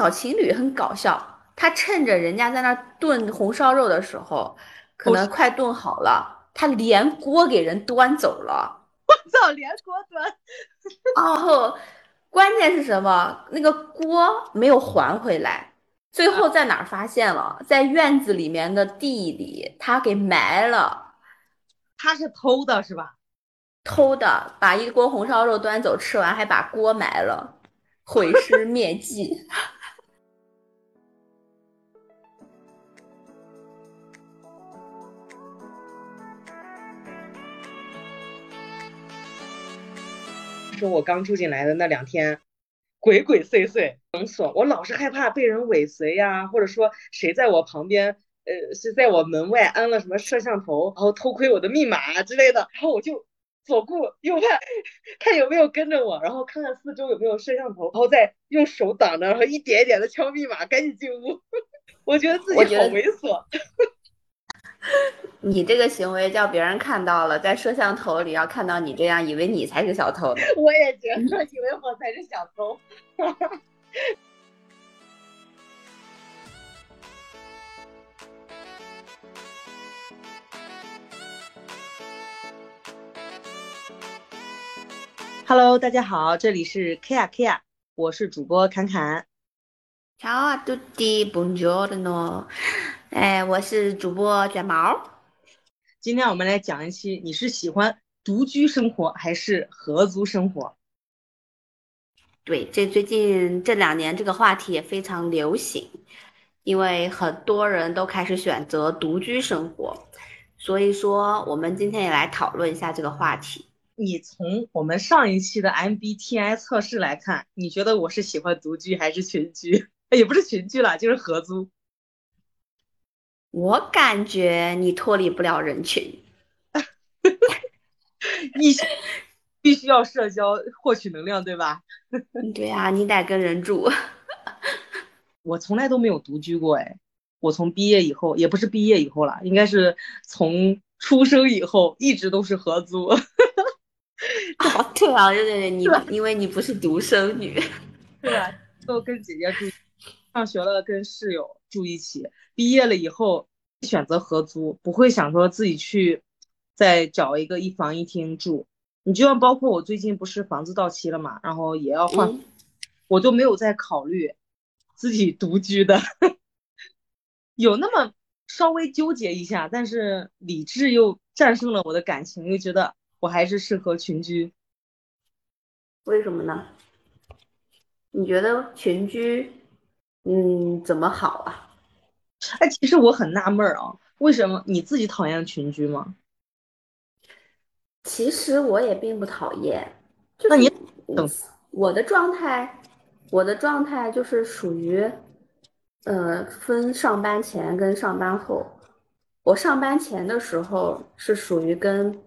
小情侣很搞笑，他趁着人家在那儿炖红烧肉的时候，可能快炖好了，他连锅给人端走了。我操，连锅端！然后关键是什么？那个锅没有还回来，最后在哪儿发现了？在院子里面的地里，他给埋了。他是偷的，是吧？偷的，把一锅红烧肉端走，吃完还把锅埋了，毁尸灭迹。是我刚住进来的那两天，鬼鬼祟祟，很锁，我老是害怕被人尾随呀，或者说谁在我旁边，呃，是在我门外安了什么摄像头，然后偷窥我的密码之类的，然后我就左顾右盼，看有没有跟着我，然后看看四周有没有摄像头，然后再用手挡着，然后一点一点的敲密码，赶紧进屋。我觉得自己好猥琐。你这个行为叫别人看到了，在摄像头里要看到你这样，以为你才是小偷。我也觉得，以为我才是小偷。Hello，大家好，这里是 Kia Kia，我是主播侃侃。Ciao a tutti, buongiorno。哎，我是主播卷毛。今天我们来讲一期，你是喜欢独居生活还是合租生活？对，这最近这两年这个话题也非常流行，因为很多人都开始选择独居生活，所以说我们今天也来讨论一下这个话题。你从我们上一期的 MBTI 测试来看，你觉得我是喜欢独居还是群居？也不是群居了，就是合租。我感觉你脱离不了人群，你必须要社交获取能量，对吧？对呀，你得跟人住。我从来都没有独居过，哎，我从毕业以后，也不是毕业以后了，应该是从出生以后一直都是合租。啊，对啊，对对对，你因为你不是独生女，对啊，都跟姐姐住，上学了跟室友住一起。毕业了以后选择合租，不会想说自己去再找一个一房一厅住。你就像包括我最近不是房子到期了嘛，然后也要换，我就没有再考虑自己独居的，有那么稍微纠结一下，但是理智又战胜了我的感情，又觉得我还是适合群居。为什么呢？你觉得群居，嗯，怎么好啊？哎，其实我很纳闷啊，为什么你自己讨厌群居吗？其实我也并不讨厌。那你我的状态，我的状态就是属于，呃，分上班前跟上班后。我上班前的时候是属于跟，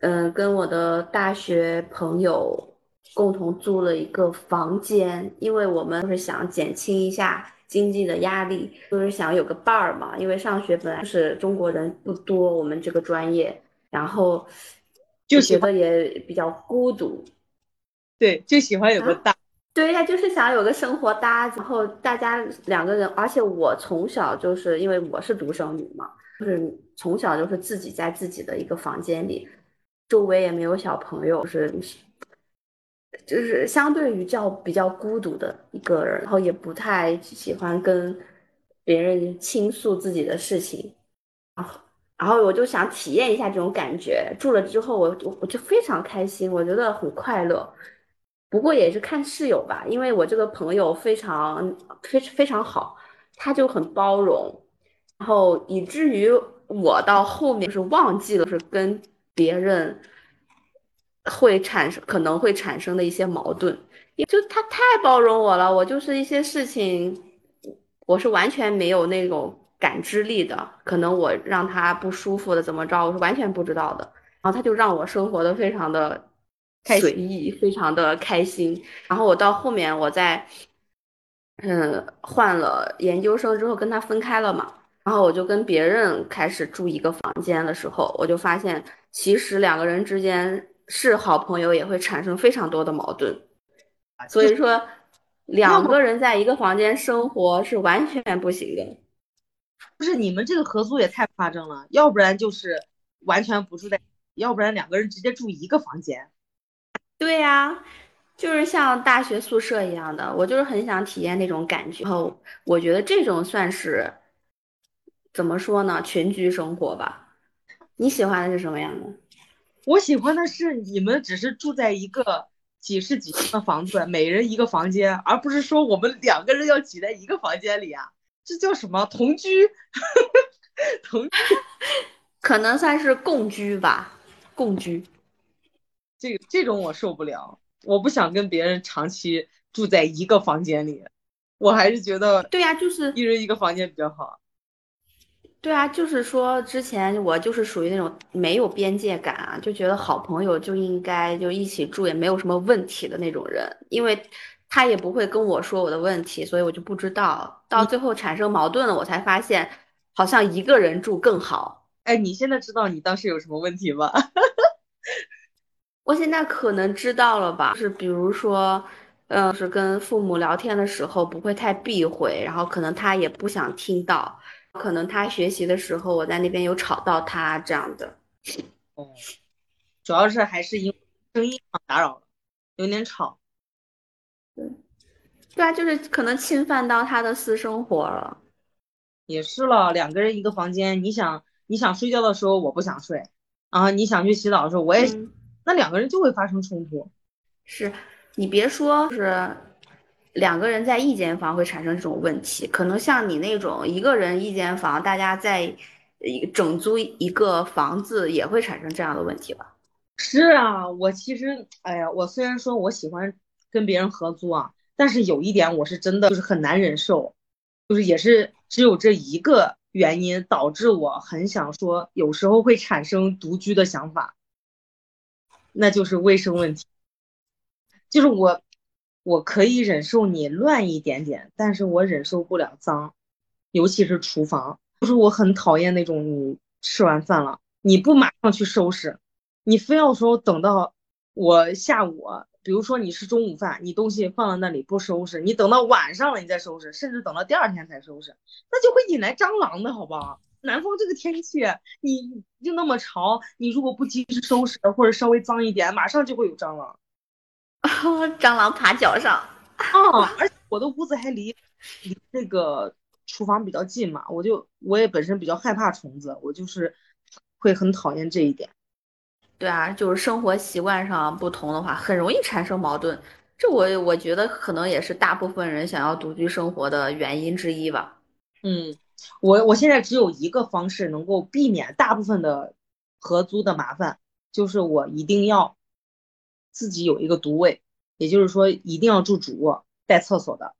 嗯，跟我的大学朋友共同租了一个房间，因为我们就是想减轻一下。经济的压力就是想有个伴儿嘛，因为上学本来就是中国人不多，我们这个专业，然后就觉得也比较孤独。对，就喜欢有个搭。对呀，就是想有个生活搭子，然后大家两个人，而且我从小就是因为我是独生女嘛，就是从小就是自己在自己的一个房间里，周围也没有小朋友，就是。就是相对于较比较孤独的一个人，然后也不太喜欢跟别人倾诉自己的事情，然后然后我就想体验一下这种感觉。住了之后，我我我就非常开心，我觉得很快乐。不过也是看室友吧，因为我这个朋友非常非非常好，他就很包容，然后以至于我到后面是忘记了是跟别人。会产生可能会产生的一些矛盾，就他太包容我了，我就是一些事情，我是完全没有那种感知力的，可能我让他不舒服的怎么着，我是完全不知道的，然后他就让我生活的非常的随意，非常的开心，然后我到后面我在，嗯，换了研究生之后跟他分开了嘛，然后我就跟别人开始住一个房间的时候，我就发现其实两个人之间。是好朋友也会产生非常多的矛盾，所以说，两个人在一个房间生活是完全不行的。不是你们这个合租也太夸张了，要不然就是完全不住在，要不然两个人直接住一个房间。对呀，就是像大学宿舍一样的，我就是很想体验那种感觉。然后我觉得这种算是怎么说呢？群居生活吧。你喜欢的是什么样的？我喜欢的是你们只是住在一个几室几厅的房子，每人一个房间，而不是说我们两个人要挤在一个房间里啊。这叫什么同居？同居 可能算是共居吧，共居。这个这种我受不了，我不想跟别人长期住在一个房间里，我还是觉得对呀，就是一人一个房间比较好。对啊，就是说之前我就是属于那种没有边界感啊，就觉得好朋友就应该就一起住，也没有什么问题的那种人，因为。他也不会跟我说我的问题，所以我就不知道。到最后产生矛盾了，我才发现好像一个人住更好。哎，你现在知道你当时有什么问题吗？我现在可能知道了吧，就是比如说，嗯，是跟父母聊天的时候不会太避讳，然后可能他也不想听到，可能他学习的时候我在那边有吵到他这样的。哦，主要是还是因为声音打扰了，有点吵。对对啊，就是可能侵犯到他的私生活了。也是了，两个人一个房间，你想你想睡觉的时候我不想睡，啊，你想去洗澡的时候我也，那两个人就会发生冲突。是，你别说是两个人在一间房会产生这种问题，可能像你那种一个人一间房，大家在一整租一个房子也会产生这样的问题吧？是啊，我其实，哎呀，我虽然说我喜欢跟别人合租啊。但是有一点我是真的就是很难忍受，就是也是只有这一个原因导致我很想说，有时候会产生独居的想法，那就是卫生问题。就是我我可以忍受你乱一点点，但是我忍受不了脏，尤其是厨房，就是我很讨厌那种你吃完饭了你不马上去收拾，你非要说等到我下午。比如说你是中午饭，你东西放在那里不收拾，你等到晚上了你再收拾，甚至等到第二天才收拾，那就会引来蟑螂的好不好？南方这个天气，你就那么潮，你如果不及时收拾或者稍微脏一点，马上就会有蟑螂。蟑螂爬脚上。哦，而且我的屋子还离离那个厨房比较近嘛，我就我也本身比较害怕虫子，我就是会很讨厌这一点。对啊，就是生活习惯上不同的话，很容易产生矛盾。这我我觉得可能也是大部分人想要独居生活的原因之一吧。嗯，我我现在只有一个方式能够避免大部分的合租的麻烦，就是我一定要自己有一个独卫，也就是说一定要住主卧带厕所的。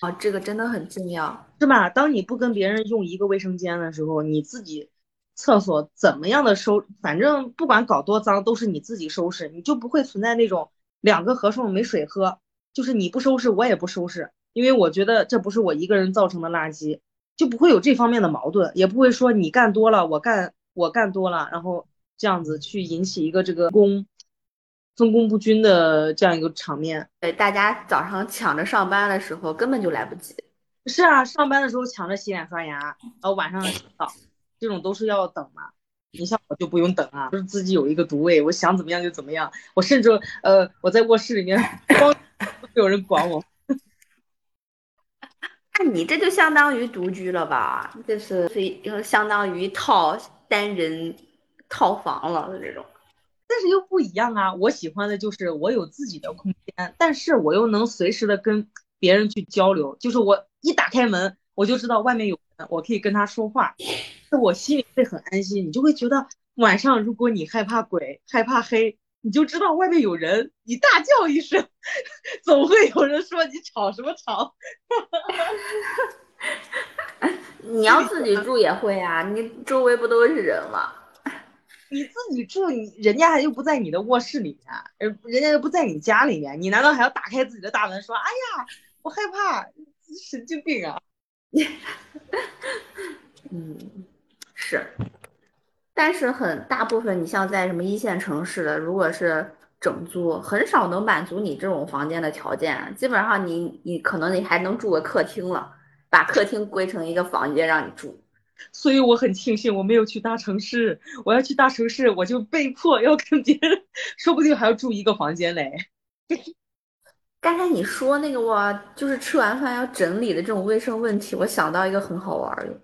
啊，这个真的很重要，是吧？当你不跟别人用一个卫生间的时候，你自己。厕所怎么样的收，反正不管搞多脏，都是你自己收拾，你就不会存在那种两个和尚没水喝，就是你不收拾，我也不收拾，因为我觉得这不是我一个人造成的垃圾，就不会有这方面的矛盾，也不会说你干多了，我干我干多了，然后这样子去引起一个这个工分工不均的这样一个场面。对，大家早上抢着上班的时候根本就来不及。是啊，上班的时候抢着洗脸刷牙，然后晚上洗澡。这种都是要等嘛，你像我就不用等啊，就是自己有一个独卫，我想怎么样就怎么样。我甚至呃，我在卧室里面光都没有人管我。那你这就相当于独居了吧？这是非相当于套单人套房了的这种。但是又不一样啊，我喜欢的就是我有自己的空间，但是我又能随时的跟别人去交流，就是我一打开门，我就知道外面有人，我可以跟他说话。那我心里会很安心，你就会觉得晚上如果你害怕鬼、害怕黑，你就知道外面有人，你大叫一声，总会有人说你吵什么吵。你要自己住也会啊，你周围不都是人吗？你自己住，你人家又不在你的卧室里面，呃，人家又不在你家里面，你难道还要打开自己的大门说，哎呀，我害怕，神经病啊？嗯。是，但是很大部分，你像在什么一线城市的，如果是整租，很少能满足你这种房间的条件。基本上你你可能你还能住个客厅了，把客厅归成一个房间让你住。所以我很庆幸我没有去大城市，我要去大城市，我就被迫要跟别人，说不定还要住一个房间嘞。刚才你说那个我就是吃完饭要整理的这种卫生问题，我想到一个很好玩的。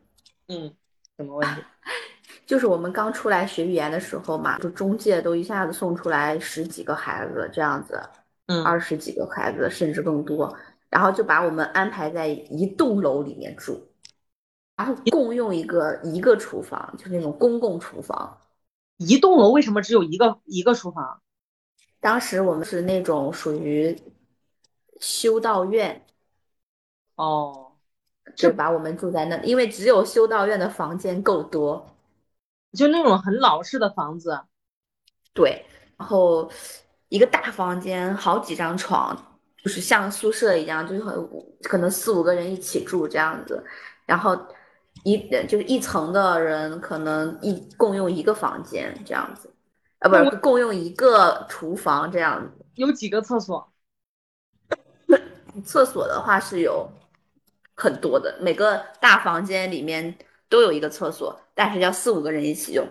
嗯，什么问题？就是我们刚出来学语言的时候嘛，就中介都一下子送出来十几个孩子这样子，嗯，二十几个孩子甚至更多，然后就把我们安排在一栋楼里面住，然后共用一个一个厨房，就是那种公共厨房。一栋楼为什么只有一个一个厨房？当时我们是那种属于修道院，哦，就把我们住在那，因为只有修道院的房间够多。就那种很老式的房子，对，然后一个大房间，好几张床，就是像宿舍一样，就是很可能四五个人一起住这样子，然后一就是一层的人可能一共用一个房间这样子，啊，不是共用一个厨房这样子。有几个厕所？厕所的话是有很多的，每个大房间里面都有一个厕所。但是要四五个人一起用，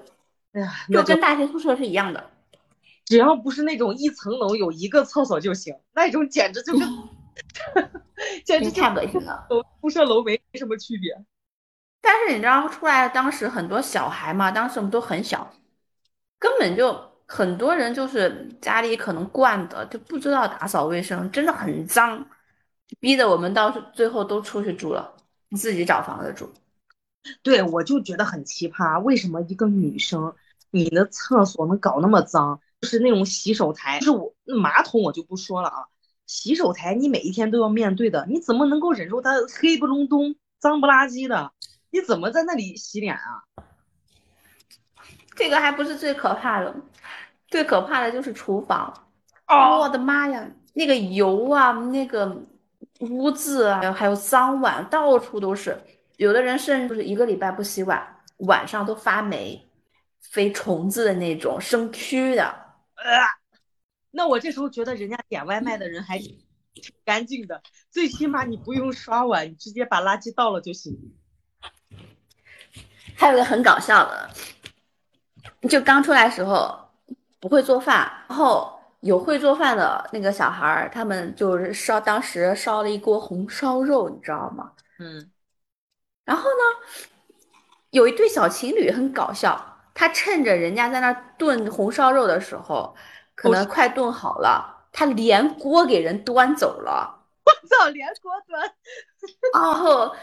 哎呀，就跟大学宿舍是一样的，只要不是那种一层楼有一个厕所就行，那种简直就跟 简直太恶心了，和宿舍楼没什么区别。但是你知道出来当时很多小孩嘛，当时我们都很小，根本就很多人就是家里可能惯的就不知道打扫卫生，真的很脏，逼得我们到最后都出去住了，自己找房子住。对，我就觉得很奇葩，为什么一个女生，你的厕所能搞那么脏？就是那种洗手台，就是我马桶我就不说了啊，洗手台你每一天都要面对的，你怎么能够忍受它黑不隆咚、脏不拉几的？你怎么在那里洗脸啊？这个还不是最可怕的，最可怕的就是厨房。哦，我的妈呀，那个油啊，那个污渍啊，还有脏碗，到处都是。有的人甚至是一个礼拜不洗碗，晚上都发霉、飞虫子的那种，生蛆的。呃，那我这时候觉得人家点外卖的人还挺干净的，最起码你不用刷碗，你直接把垃圾倒了就行。还有个很搞笑的，就刚出来时候不会做饭，然后有会做饭的那个小孩儿，他们就是烧，当时烧了一锅红烧肉，你知道吗？嗯。然后呢，有一对小情侣很搞笑，他趁着人家在那炖红烧肉的时候，可能快炖好了，他连锅给人端走了。我操，连锅端！然后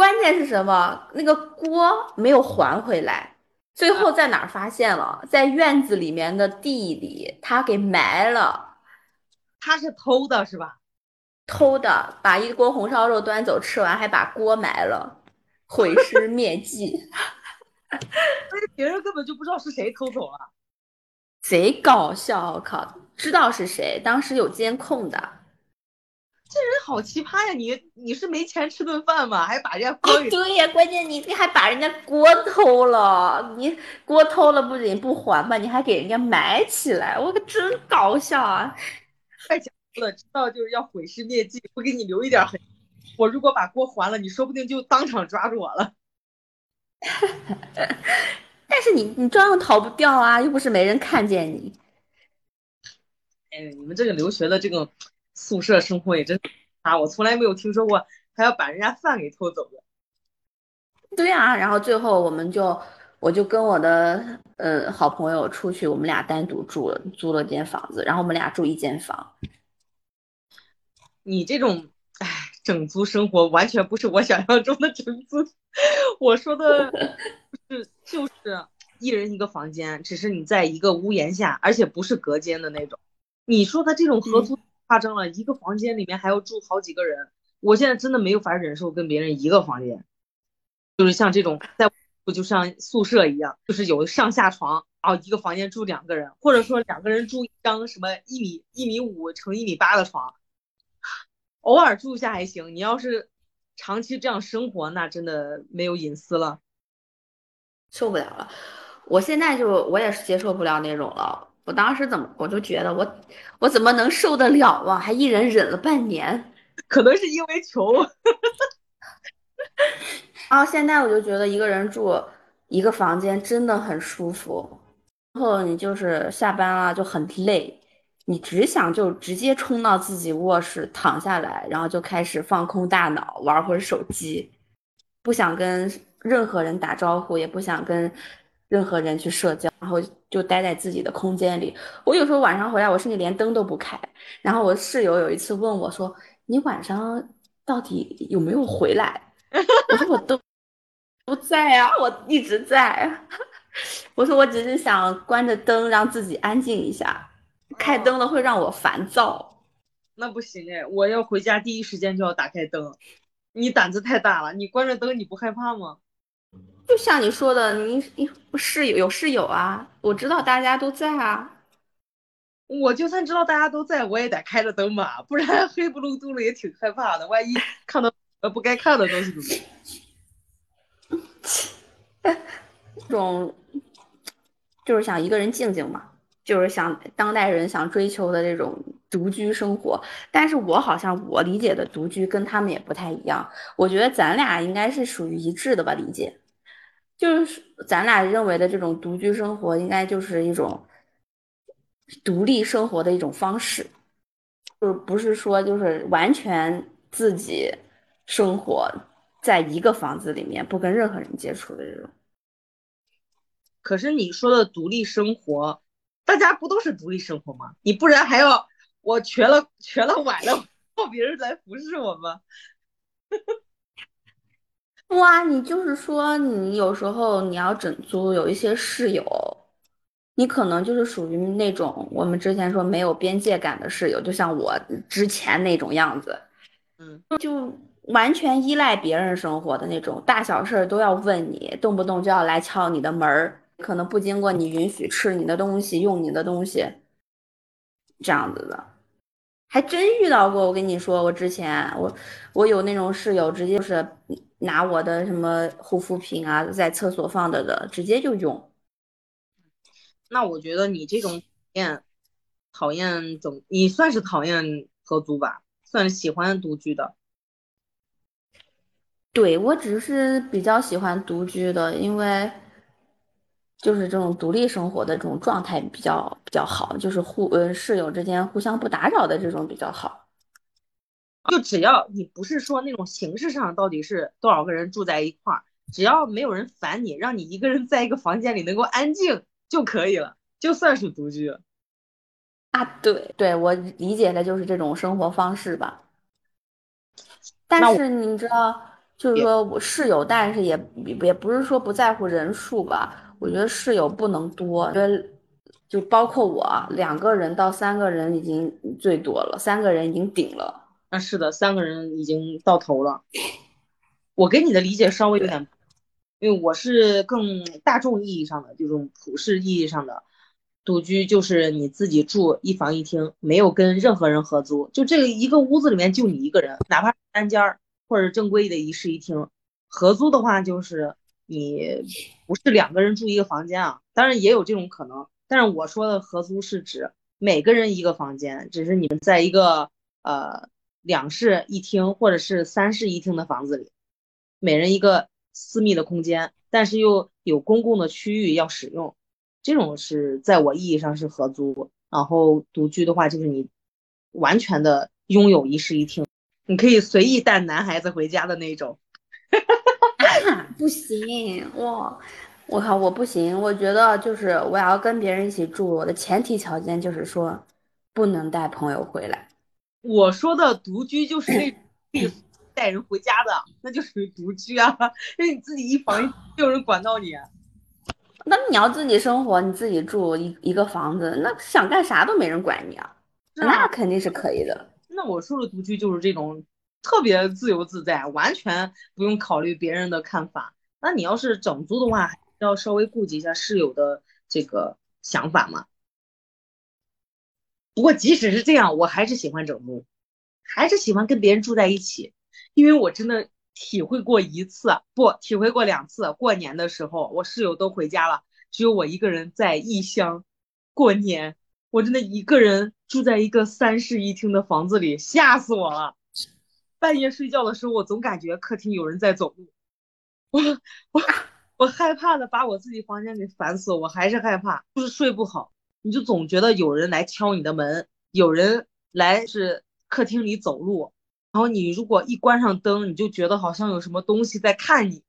关键是什么？那个锅没有还回来，最后在哪儿发现了？在院子里面的地里，他给埋了。他是偷的是吧？偷的，把一锅红烧肉端走，吃完还把锅埋了。毁尸灭迹，但是别人根本就不知道是谁偷走了，贼搞笑！我靠，知道是谁，当时有监控的。这人好奇葩呀！你你是没钱吃顿饭吗？还把人家锅给……对呀，关键你你还把人家锅偷了，你锅偷了不仅不还吧，你还给人家埋起来，我可真搞笑啊！太讲究了，知道就是要毁尸灭迹，不给你留一点痕。我如果把锅还了，你说不定就当场抓住我了。但是你你照样逃不掉啊，又不是没人看见你。哎，你们这个留学的这个宿舍生活也真啊，我从来没有听说过还要把人家饭给偷走的。对啊，然后最后我们就我就跟我的呃好朋友出去，我们俩单独住了，租了间房子，然后我们俩住一间房。你这种。哎整租生活完全不是我想象中的整租，我说的是就是一人一个房间，只是你在一个屋檐下，而且不是隔间的那种。你说的这种合租夸张了，一个房间里面还要住好几个人，我现在真的没有法忍受跟别人一个房间，就是像这种在不就像宿舍一样，就是有上下床，然后一个房间住两个人，或者说两个人住一张什么一米一米五乘一米八的床。偶尔住下还行，你要是长期这样生活，那真的没有隐私了，受不了了。我现在就我也是接受不了那种了。我当时怎么我就觉得我我怎么能受得了啊？还一忍忍了半年，可能是因为穷。然后现在我就觉得一个人住一个房间真的很舒服。然后你就是下班了就很累，你只想就直接冲到自己卧室躺下来，然后就开始放空大脑，玩会儿手机，不想跟任何人打招呼，也不想跟任何人去社交，然后就待在自己的空间里。我有时候晚上回来，我甚至连灯都不开。然后我室友有一次问我说：“你晚上到底有没有回来？”我说：“我都不在啊，我一直在。”我说我只是想关着灯让自己安静一下，开灯了会让我烦躁。那不行哎，我要回家第一时间就要打开灯。你胆子太大了，你关着灯你不害怕吗？就像你说的，你你室友有室友啊，我知道大家都在啊。我就算知道大家都在，我也得开着灯吧，不然黑不隆咚的也挺害怕的。万一看到呃不该看的东西怎么办？这种。就是想一个人静静嘛，就是想当代人想追求的这种独居生活。但是我好像我理解的独居跟他们也不太一样。我觉得咱俩应该是属于一致的吧，理解。就是咱俩认为的这种独居生活，应该就是一种独立生活的一种方式，就是不是说就是完全自己生活在一个房子里面，不跟任何人接触的这种。可是你说的独立生活，大家不都是独立生活吗？你不然还要我瘸了瘸了崴了，靠 别人来服侍我吗？哇，你就是说你有时候你要整租，有一些室友，你可能就是属于那种我们之前说没有边界感的室友，就像我之前那种样子，嗯，就完全依赖别人生活的那种，大小事儿都要问你，动不动就要来敲你的门儿。可能不经过你允许吃你的东西、用你的东西，这样子的，还真遇到过。我跟你说，我之前我我有那种室友，直接就是拿我的什么护肤品啊，在厕所放着的，直接就用。那我觉得你这种讨厌讨厌怎你算是讨厌合租吧？算是喜欢独居的。对我只是比较喜欢独居的，因为。就是这种独立生活的这种状态比较比较好，就是互呃室友之间互相不打扰的这种比较好。就只要你不是说那种形式上到底是多少个人住在一块儿，只要没有人烦你，让你一个人在一个房间里能够安静就可以了，就算是独居。啊，对对，我理解的就是这种生活方式吧。但是你知道，就是说我室友，但是也也不是说不在乎人数吧。我觉得室友不能多，觉得就包括我两个人到三个人已经最多了，三个人已经顶了。那是的，三个人已经到头了。我给你的理解稍微有点，因为我是更大众意义上的这种普世意义上的独居，就是你自己住一房一厅，没有跟任何人合租，就这个一个屋子里面就你一个人，哪怕单间儿或者正规的一室一厅。合租的话就是。你不是两个人住一个房间啊，当然也有这种可能。但是我说的合租是指每个人一个房间，只是你们在一个呃两室一厅或者是三室一厅的房子里，每人一个私密的空间，但是又有公共的区域要使用，这种是在我意义上是合租。然后独居的话，就是你完全的拥有一室一厅，你可以随意带男孩子回家的那种。不行，我我靠，我不行。我觉得就是我要跟别人一起住，我的前提条件就是说不能带朋友回来。我说的独居就是那 带人回家的，那就属于独居啊，因为你自己一房 没有人管到你。那你要自己生活，你自己住一一个房子，那想干啥都没人管你啊，那肯定是可以的。那我说的独居就是这种。特别自由自在，完全不用考虑别人的看法。那你要是整租的话，要稍微顾及一下室友的这个想法嘛。不过即使是这样，我还是喜欢整租，还是喜欢跟别人住在一起，因为我真的体会过一次，不，体会过两次。过年的时候，我室友都回家了，只有我一个人在异乡。过年，我真的一个人住在一个三室一厅的房子里，吓死我了。半夜睡觉的时候，我总感觉客厅有人在走路，我我我害怕的把我自己房间给烦死，我还是害怕，就是睡不好，你就总觉得有人来敲你的门，有人来是客厅里走路，然后你如果一关上灯，你就觉得好像有什么东西在看你。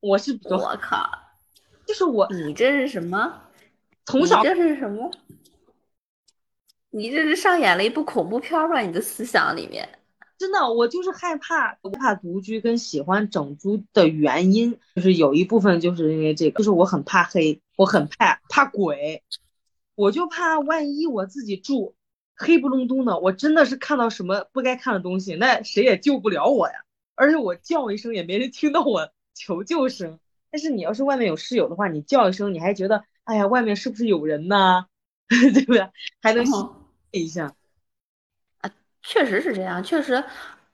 我是比较，我靠，就是我你这是什么？从小你这是什么？你这是上演了一部恐怖片吧？你的思想里面，真的，我就是害怕，我怕独居跟喜欢整租的原因，就是有一部分就是因为这个，就是我很怕黑，我很怕怕鬼，我就怕万一我自己住黑不隆咚的，我真的是看到什么不该看的东西，那谁也救不了我呀。而且我叫一声也没人听到我求救声。但是你要是外面有室友的话，你叫一声你还觉得，哎呀，外面是不是有人呢？对不对？还能一下。啊确实是这样，确实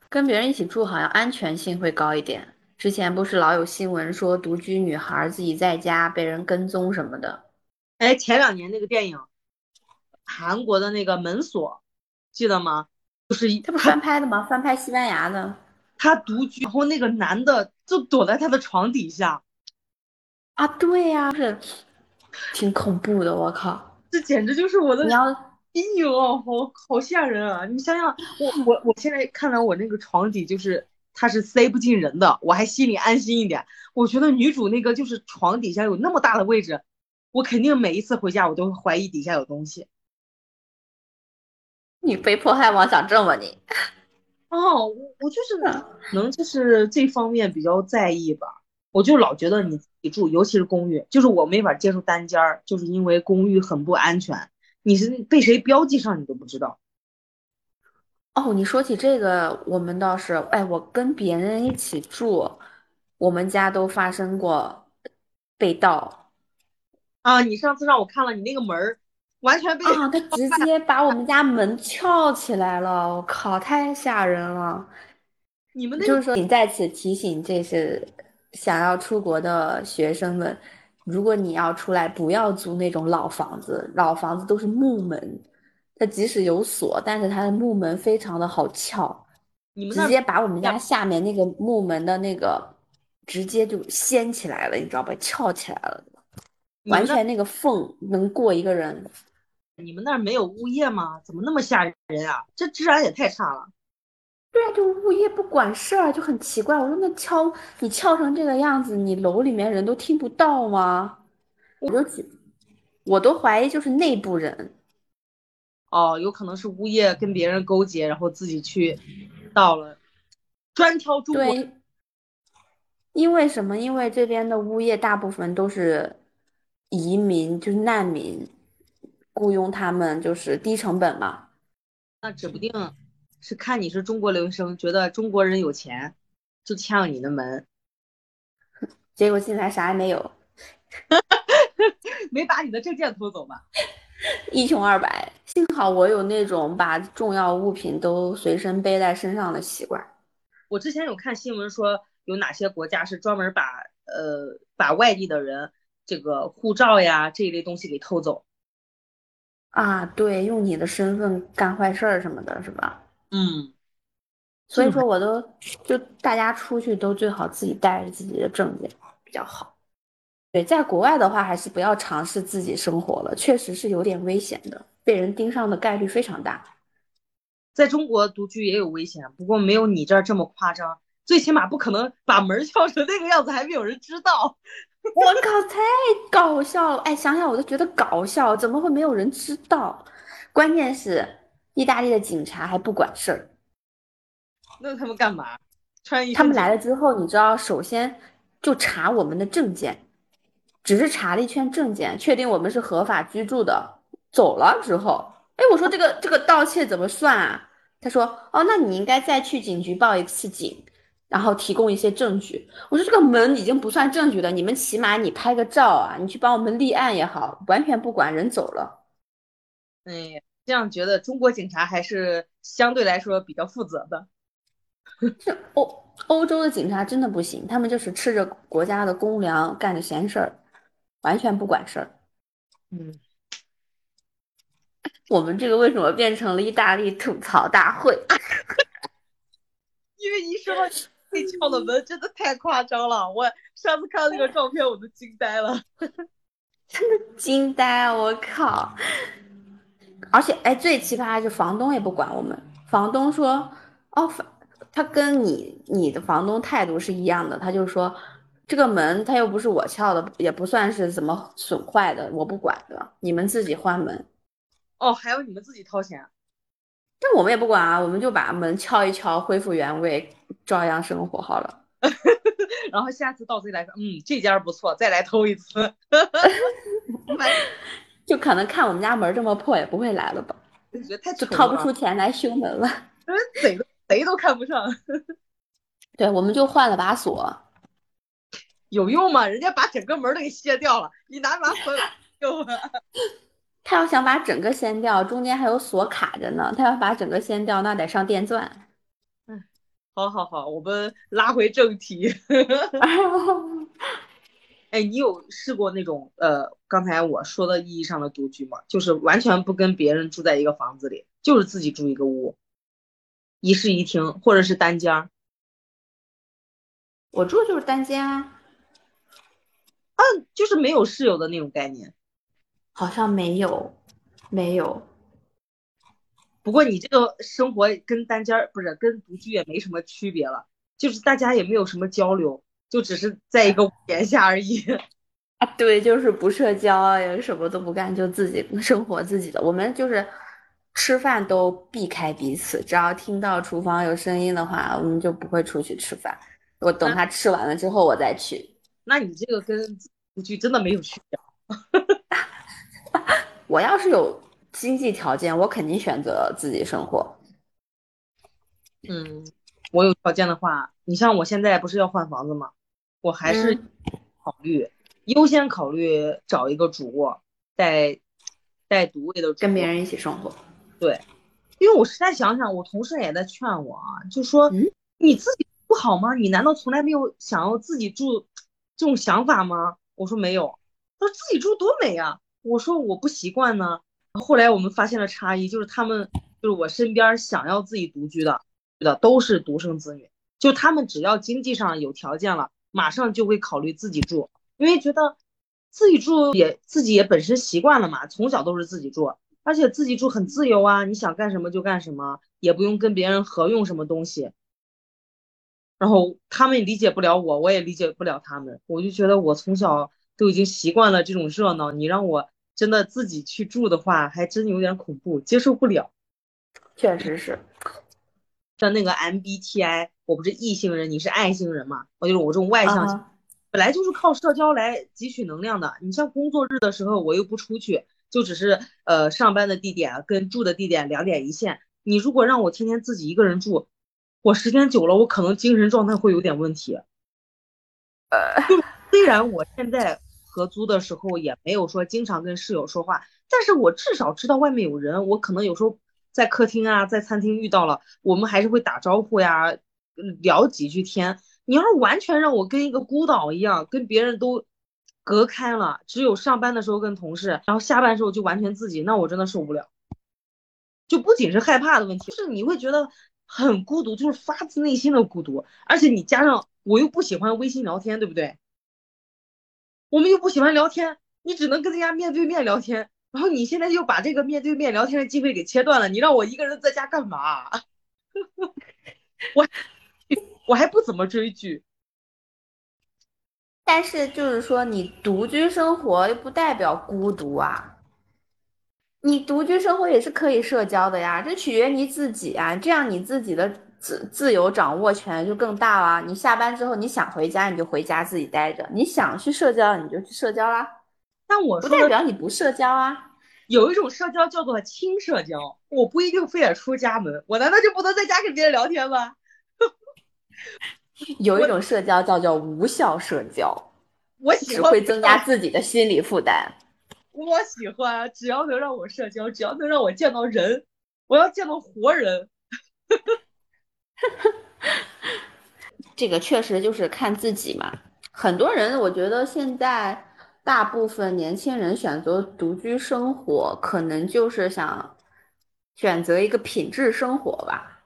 跟别人一起住好像安全性会高一点。之前不是老有新闻说独居女孩自己在家被人跟踪什么的。哎，前两年那个电影，韩国的那个门锁，记得吗？就是他不是翻拍的吗？翻拍西班牙的。他独居，然后那个男的就躲在他的床底下。啊，对呀，是挺恐怖的。我靠，这简直就是我的。你要。哎呦，好好吓人啊！你想想，我 我我现在看来我那个床底，就是他是塞不进人的，我还心里安心一点。我觉得女主那个就是床底下有那么大的位置，我肯定每一次回家我都会怀疑底下有东西。你被迫害妄想症吧你？哦，我我就是可能就是这方面比较在意吧。我就老觉得你自己住，尤其是公寓，就是我没法接受单间儿，就是因为公寓很不安全。你是被谁标记上，你都不知道。哦，你说起这个，我们倒是，哎，我跟别人一起住，我们家都发生过被盗。啊，你上次让我看了你那个门儿，完全被啊，他直接把我们家门撬起来了，我靠，太吓人了。你们那就是说，你在此提醒这些想要出国的学生们。如果你要出来，不要租那种老房子。老房子都是木门，它即使有锁，但是它的木门非常的好撬。你们直接把我们家下面那个木门的那个直接就掀起来了，你知道吧？翘起来了，完全那个缝能过一个人。你们那儿没有物业吗？怎么那么吓人啊？这治安也太差了。对啊，就物业不管事儿，就很奇怪。我说那敲你敲成这个样子，你楼里面人都听不到吗？我都我都怀疑就是内部人。哦，有可能是物业跟别人勾结，然后自己去到了，专挑中国。对，因为什么？因为这边的物业大部分都是移民，就是难民，雇佣他们就是低成本嘛。那指不定。是看你是中国留学生，觉得中国人有钱，就敲你的门，结果进来啥也没有，没把你的证件偷走吧？一穷二白。幸好我有那种把重要物品都随身背在身上的习惯。我之前有看新闻说，有哪些国家是专门把呃把外地的人这个护照呀这一类东西给偷走。啊，对，用你的身份干坏事儿什么的，是吧？嗯，所以说我都就大家出去都最好自己带着自己的证件比较好。对，在国外的话还是不要尝试自己生活了，确实是有点危险的，被人盯上的概率非常大。在中国独居也有危险，不过没有你这儿这么夸张，最起码不可能把门撬成那个样子还没有人知道。我靠，太搞笑了！哎，想想我都觉得搞笑，怎么会没有人知道？关键是。意大利的警察还不管事儿，那他们干嘛？穿衣？他们来了之后，你知道，首先就查我们的证件，只是查了一圈证件，确定我们是合法居住的。走了之后，哎，我说这个这个盗窃怎么算啊？他说，哦，那你应该再去警局报一次警，然后提供一些证据。我说这个门已经不算证据了，你们起码你拍个照啊，你去帮我们立案也好，完全不管，人走了。哎。这样觉得中国警察还是相对来说比较负责的。这欧欧洲的警察真的不行，他们就是吃着国家的公粮，干着闲事儿，完全不管事儿。嗯，我们这个为什么变成了意大利吐槽大会？因为一说到被撬的门，真的太夸张了。我上次看到那个照片，我都惊呆了，真 的惊呆！我靠！而且，哎，最奇葩的是房东也不管我们。房东说：“哦，他跟你你的房东态度是一样的，他就说这个门他又不是我撬的，也不算是怎么损坏的，我不管的，你们自己换门。”哦，还要你们自己掏钱？那我们也不管啊，我们就把门敲一敲，恢复原位，照样生活好了。然后下次盗贼来说，嗯，这家不错，再来偷一次。就可能看我们家门这么破，也不会来了吧？觉得太就掏不出钱来修门了。贼都贼都看不上。对，我们就换了把锁。有用吗？人家把整个门都给卸掉了，你拿把锁有用吗？他要想把整个掀掉，中间还有锁卡着呢。他要把整个掀掉，那得上电钻。嗯，好好好，我们拉回正题。哎，你有试过那种呃，刚才我说的意义上的独居吗？就是完全不跟别人住在一个房子里，就是自己住一个屋，一室一厅，或者是单间。我住就是单间啊。嗯，就是没有室友的那种概念。好像没有，没有。不过你这个生活跟单间儿不是跟独居也没什么区别了，就是大家也没有什么交流，就只是在一个屋 檐下而已。啊，对，就是不社交，也什么都不干，就自己生活自己的。我们就是吃饭都避开彼此，只要听到厨房有声音的话，我们就不会出去吃饭。我等他吃完了之后，我再去。那你这个跟独居真的没有区别。我要是有经济条件，我肯定选择自己生活。嗯，我有条件的话，你像我现在不是要换房子吗？我还是考虑优先考虑找一个主卧带带独卫的，跟别人一起生活。对，因为我实在想想，我同事也在劝我啊，就说你自己不好吗？你难道从来没有想要自己住这种想法吗？我说没有，他说自己住多美啊。我说我不习惯呢，后来我们发现了差异，就是他们就是我身边想要自己独居的，的都是独生子女，就他们只要经济上有条件了，马上就会考虑自己住，因为觉得自己住也自己也本身习惯了嘛，从小都是自己住，而且自己住很自由啊，你想干什么就干什么，也不用跟别人合用什么东西。然后他们理解不了我，我也理解不了他们，我就觉得我从小都已经习惯了这种热闹，你让我。真的自己去住的话，还真有点恐怖，接受不了。确实是，像那个 MBTI，我不是异性人，你是爱性人嘛？我就是我这种外向型，本来就是靠社交来汲取能量的。你像工作日的时候，我又不出去，就只是呃上班的地点跟住的地点两点一线。你如果让我天天自己一个人住，我时间久了，我可能精神状态会有点问题。呃，虽然我现在。合租的时候也没有说经常跟室友说话，但是我至少知道外面有人，我可能有时候在客厅啊，在餐厅遇到了，我们还是会打招呼呀，聊几句天。你要是完全让我跟一个孤岛一样，跟别人都隔开了，只有上班的时候跟同事，然后下班时候就完全自己，那我真的受不了。就不仅是害怕的问题，是你会觉得很孤独，就是发自内心的孤独，而且你加上我又不喜欢微信聊天，对不对？我们又不喜欢聊天，你只能跟人家面对面聊天。然后你现在又把这个面对面聊天的机会给切断了，你让我一个人在家干嘛？我我还不怎么追剧。但是就是说，你独居生活又不代表孤独啊。你独居生活也是可以社交的呀，这取决于你自己啊。这样你自己的。自自由掌握权就更大了。你下班之后，你想回家你就回家自己待着，你想去社交你就去社交啦。但我不代表你不社交啊。有一种社交叫做轻社交，我不一定非得出家门，我难道就不能在家跟别人聊天吗？有一种社交叫做无效社交，我喜欢只会增加自己的心理负担。我喜欢，只要能让我社交，只要能让我见到人，我要见到活人。这个确实就是看自己嘛。很多人，我觉得现在大部分年轻人选择独居生活，可能就是想选择一个品质生活吧。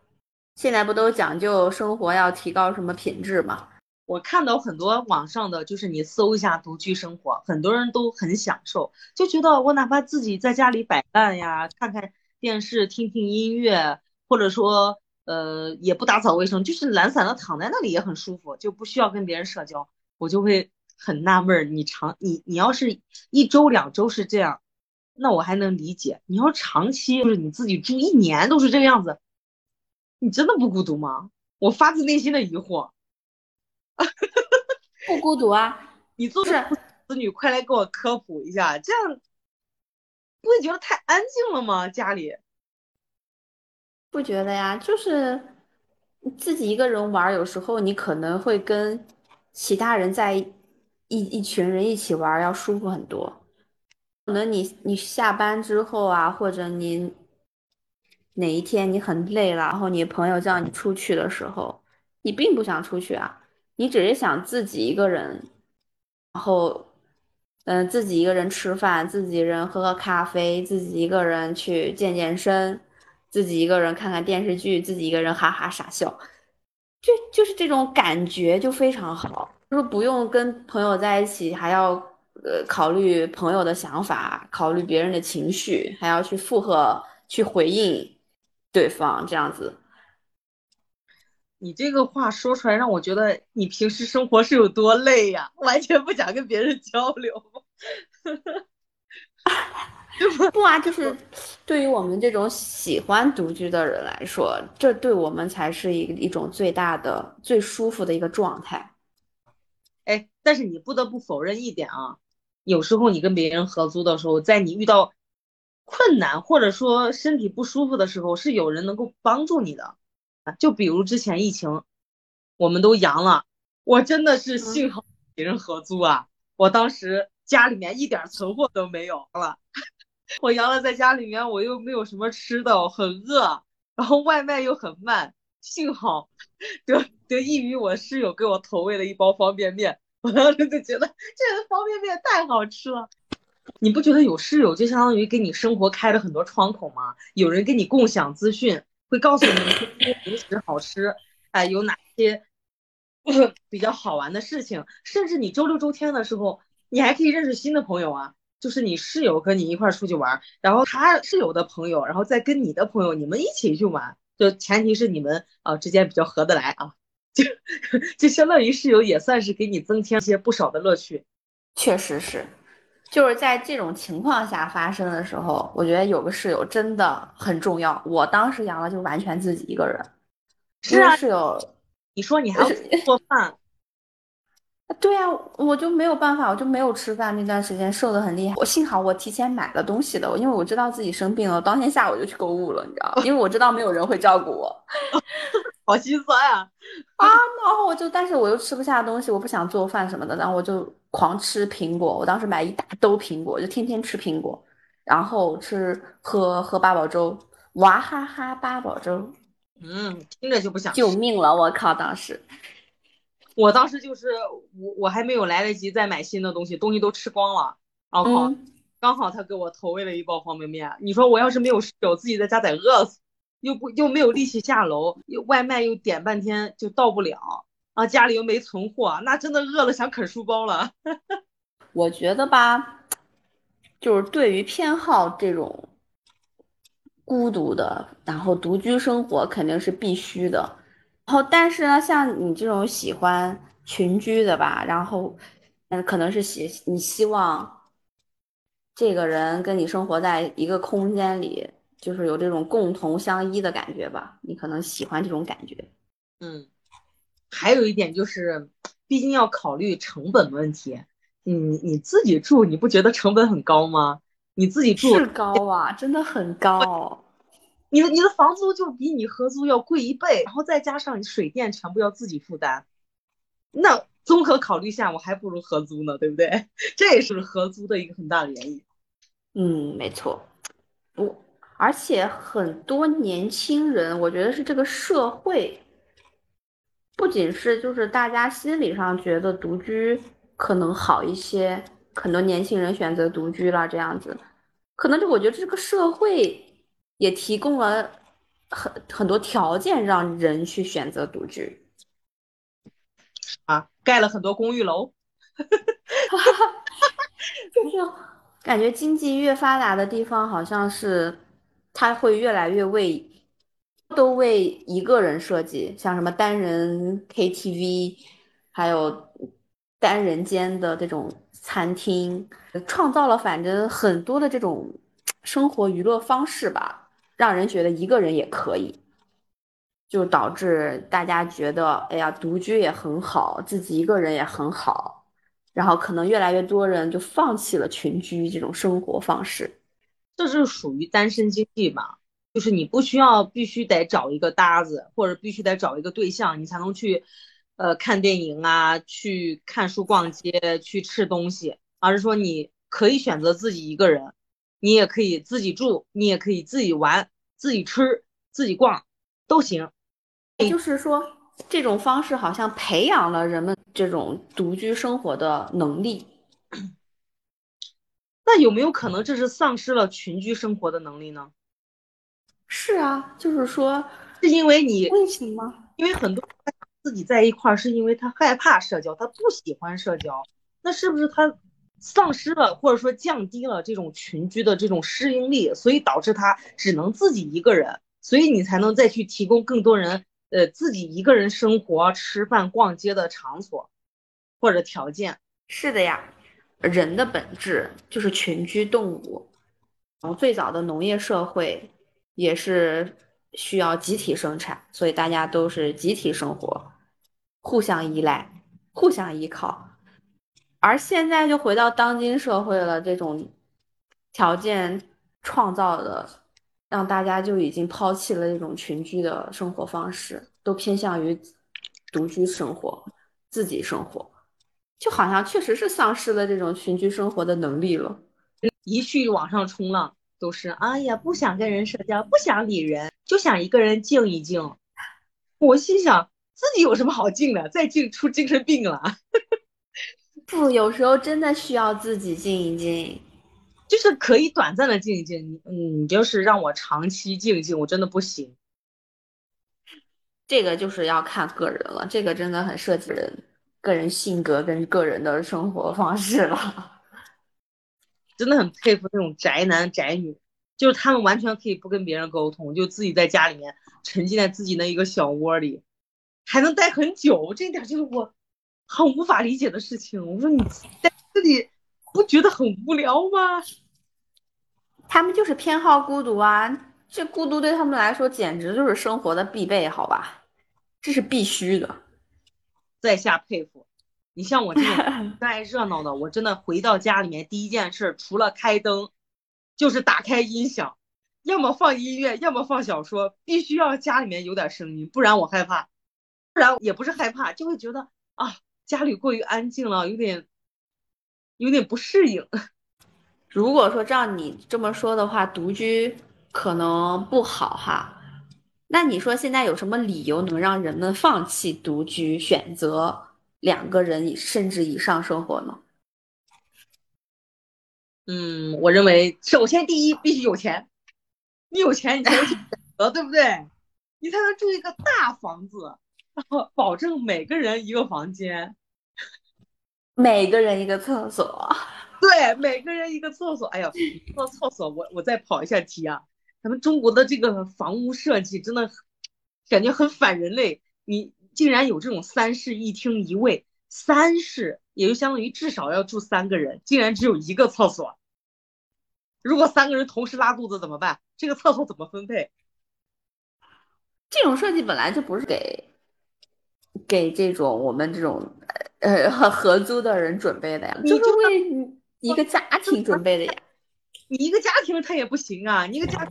现在不都讲究生活要提高什么品质吗？我看到很多网上的，就是你搜一下独居生活，很多人都很享受，就觉得我哪怕自己在家里摆烂呀，看看电视，听听音乐，或者说呃也不打扫卫生，就是懒散的躺在那里也很舒服，就不需要跟别人社交。我就会很纳闷儿，你长你你要是一周两周是这样，那我还能理解。你要长期就是你自己住一年都是这个样子，你真的不孤独吗？我发自内心的疑惑。不孤独啊！你做是子女，快来给我科普一下，这样不会觉得太安静了吗？家里不觉得呀，就是自己一个人玩，有时候你可能会跟其他人在一一群人一起玩要舒服很多。可能你你下班之后啊，或者你哪一天你很累了，然后你朋友叫你出去的时候，你并不想出去啊。你只是想自己一个人，然后，嗯，自己一个人吃饭，自己人喝喝咖啡，自己一个人去健健身，自己一个人看看电视剧，自己一个人哈哈傻笑，就就是这种感觉就非常好，就是不用跟朋友在一起，还要呃考虑朋友的想法，考虑别人的情绪，还要去附和去回应对方，这样子。你这个话说出来，让我觉得你平时生活是有多累呀？完全不想跟别人交流。不啊，就是对于我们这种喜欢独居的人来说，这对我们才是一一种最大的、最舒服的一个状态。哎，但是你不得不否认一点啊，有时候你跟别人合租的时候，在你遇到困难或者说身体不舒服的时候，是有人能够帮助你的。就比如之前疫情，我们都阳了，我真的是幸好别人合租啊！我当时家里面一点存货都没有了，我阳了，在家里面我又没有什么吃的，很饿，然后外卖又很慢，幸好得得益于我室友给我投喂了一包方便面，我当时就觉得这个方便面太好吃了。你不觉得有室友就相当于给你生活开了很多窗口吗？有人跟你共享资讯。会告诉你哪些零食好吃，哎，有哪些 比较好玩的事情，甚至你周六周天的时候，你还可以认识新的朋友啊。就是你室友跟你一块出去玩，然后他室友的朋友，然后再跟你的朋友，你们一起去玩，就前提是你们啊之间比较合得来啊，就 就相当于室友也算是给你增添一些不少的乐趣。确实是。就是在这种情况下发生的时候，我觉得有个室友真的很重要。我当时阳了，就完全自己一个人。是啊，室友，你说你还要做饭？对呀，我就没有办法，我就没有吃饭。那段时间瘦的很厉害。我幸好我提前买了东西的，因为我知道自己生病了，当天下午就去购物了，你知道因为我知道没有人会照顾我。好心酸呀！啊，然后我就，但是我又吃不下东西，我不想做饭什么的，然后我就狂吃苹果。我当时买一大兜苹果，就天天吃苹果，然后吃喝喝八宝粥，娃哈哈八宝粥。嗯，听着就不想。救命了！我靠，当时，我当时就是我我还没有来得及再买新的东西，东西都吃光了，然后刚好他给我投喂了一包方便面。你说我要是没有室友，自己在家得饿死。又不又没有力气下楼，又外卖又点半天就到不了啊！家里又没存货，那真的饿了想啃书包了。我觉得吧，就是对于偏好这种孤独的，然后独居生活肯定是必须的。然后，但是呢，像你这种喜欢群居的吧，然后嗯，可能是希你希望这个人跟你生活在一个空间里。就是有这种共同相依的感觉吧，你可能喜欢这种感觉。嗯，还有一点就是，毕竟要考虑成本问题。你你自己住，你不觉得成本很高吗？你自己住是高啊，真的很高。你的你的房租就比你合租要贵一倍，然后再加上水电全部要自己负担。那综合考虑下，我还不如合租呢，对不对？这也是合租的一个很大的原因。嗯，没错。不。而且很多年轻人，我觉得是这个社会，不仅是就是大家心理上觉得独居可能好一些，很多年轻人选择独居了这样子，可能就我觉得这个社会也提供了很很多条件让人去选择独居。啊，盖了很多公寓楼，就是感觉经济越发达的地方，好像是它会越来越为都为一个人设计，像什么单人 KTV，还有单人间的这种餐厅，创造了反正很多的这种生活娱乐方式吧，让人觉得一个人也可以。就导致大家觉得，哎呀，独居也很好，自己一个人也很好，然后可能越来越多人就放弃了群居这种生活方式。这是属于单身经济嘛？就是你不需要必须得找一个搭子，或者必须得找一个对象，你才能去，呃，看电影啊，去看书、逛街、去吃东西，而是说你可以选择自己一个人，你也可以自己住，你也可以自己玩、自己吃、自己逛，都行。也就是说，这种方式好像培养了人们这种独居生活的能力。那有没有可能这是丧失了群居生活的能力呢？是啊，就是说，是因为你为什么？因为很多自己在一块儿，是因为他害怕社交，他不喜欢社交。那是不是他丧失了，或者说降低了这种群居的这种适应力，所以导致他只能自己一个人？所以你才能再去提供更多人。呃，自己一个人生活、吃饭、逛街的场所或者条件，是的呀。人的本质就是群居动物，然后最早的农业社会也是需要集体生产，所以大家都是集体生活，互相依赖、互相依靠。而现在就回到当今社会了，这种条件创造的。让大家就已经抛弃了这种群居的生活方式，都偏向于独居生活、自己生活，就好像确实是丧失了这种群居生活的能力了。一去网上冲浪都是，哎呀，不想跟人社交，不想理人，就想一个人静一静。我心想，自己有什么好静的？再静出精神病了。不，有时候真的需要自己静一静。就是可以短暂的静一静，你嗯，你就是让我长期静一静，我真的不行。这个就是要看个人了，这个真的很涉及人个人性格跟个人的生活方式了。真的很佩服那种宅男宅女，就是他们完全可以不跟别人沟通，就自己在家里面沉浸在自己那一个小窝里，还能待很久，这点就是我很无法理解的事情。我说你在这里。不觉得很无聊吗？他们就是偏好孤独啊，这孤独对他们来说简直就是生活的必备，好吧？这是必须的。在下佩服你，像我这种 爱热闹的，我真的回到家里面第一件事除了开灯，就是打开音响，要么放音乐，要么放小说，必须要家里面有点声音，不然我害怕，不然也不是害怕，就会觉得啊，家里过于安静了，有点。有点不适应。如果说照你这么说的话，独居可能不好哈。那你说现在有什么理由能让人们放弃独居，选择两个人甚至以上生活呢？嗯，我认为首先第一必须有钱，你有钱你才能选择，对不对？你才能住一个大房子，然 后保证每个人一个房间。每个人一个厕所，对，每个人一个厕所。哎呀，说到厕所，我我再跑一下题啊。咱们中国的这个房屋设计真的感觉很反人类。你竟然有这种三室一厅一卫，三室也就相当于至少要住三个人，竟然只有一个厕所。如果三个人同时拉肚子怎么办？这个厕所怎么分配？这种设计本来就不是给给这种我们这种。呃，合租的人准备的呀，就是为一个家庭准备的呀。你一个家庭他也不行啊，你一个家，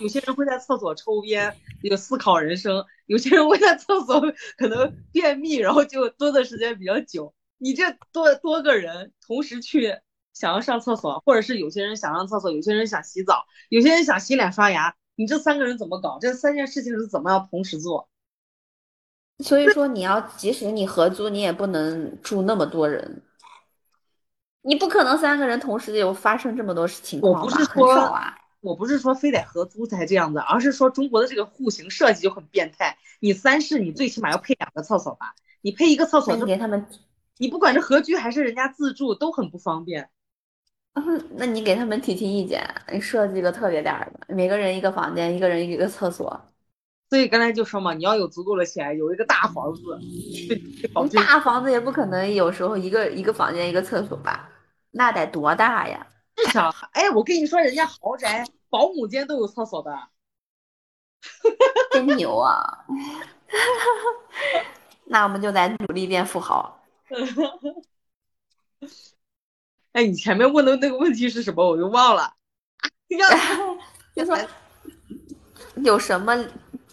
有些人会在厕所抽烟，有思考人生；有些人会在厕所可能便秘，然后就蹲的时间比较久。你这多多个人同时去想要上厕所，或者是有些人想上厕所，有些人想洗澡，有些人想洗脸刷牙，你这三个人怎么搞？这三件事情是怎么样同时做？所以说，你要即使你合租，你也不能住那么多人，你不可能三个人同时有发生这么多情况吧？很少啊。我不是说非得合租才这样子，而是说中国的这个户型设计就很变态。你三室，你最起码要配两个厕所吧？你配一个厕所，你给他们，你不管是合居还是人家自住，都很不方便。嗯，那你给他们提提意见，你设计个特别点儿的，每个人一个房间，一个人一个厕所。所以刚才就说嘛，你要有足够的钱，有一个大房子。大房子也不可能有时候一个一个房间一个厕所吧？那得多大呀？至少，哎，我跟你说，人家豪宅保姆间都有厕所的，真牛啊！那我们就得努力变富豪。哎，你前面问的那个问题是什么？我又忘了。就说有什么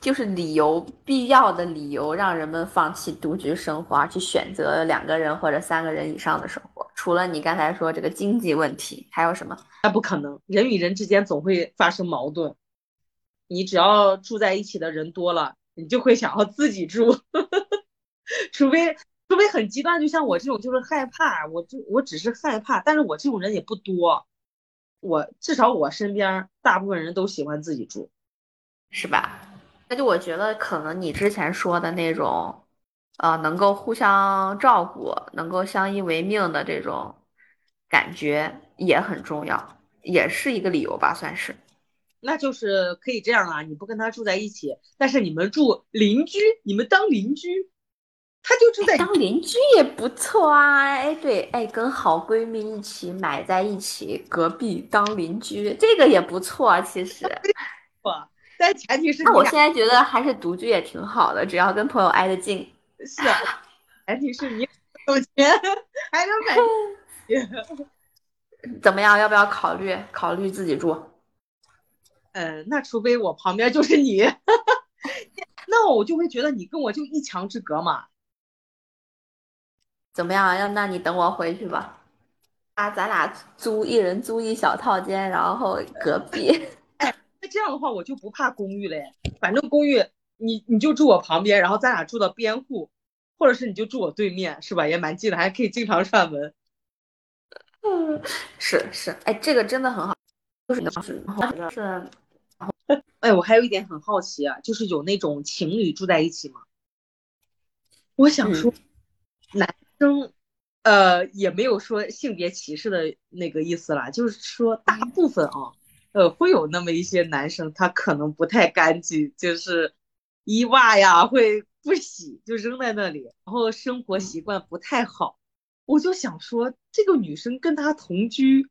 就是理由，必要的理由，让人们放弃独居生活，而去选择两个人或者三个人以上的生活？除了你刚才说这个经济问题，还有什么？那不可能，人与人之间总会发生矛盾。你只要住在一起的人多了，你就会想要自己住，除非。除非很极端，就像我这种，就是害怕，我就我只是害怕，但是我这种人也不多，我至少我身边大部分人都喜欢自己住，是吧？那就我觉得可能你之前说的那种，呃，能够互相照顾，能够相依为命的这种感觉也很重要，也是一个理由吧，算是。那就是可以这样啊，你不跟他住在一起，但是你们住邻居，你们当邻居。他就住在当邻居也不错啊！哎，对，哎，跟好闺蜜一起买在一起，隔壁当邻居，这个也不错。其实，不，但前提是……那我现在觉得还是独居也挺好的，只要跟朋友挨得近。是，前提是你有钱 还能买。怎么样？要不要考虑考虑自己住？嗯，那除非我旁边就是你，那我就会觉得你跟我就一墙之隔嘛。怎么样？要那你等我回去吧。啊，咱俩租一人租一小套间，然后隔壁。哎，那这样的话我就不怕公寓嘞。反正公寓你你就住我旁边，然后咱俩住到边户，或者是你就住我对面，是吧？也蛮近的，还可以经常串门。嗯，是是，哎，这个真的很好。就是是是。哎，我还有一点很好奇啊，就是有那种情侣住在一起吗？我想说，男。生，呃，也没有说性别歧视的那个意思啦，就是说大部分啊，呃，会有那么一些男生，他可能不太干净，就是衣袜呀会不洗就扔在那里，然后生活习惯不太好。我就想说，这个女生跟他同居，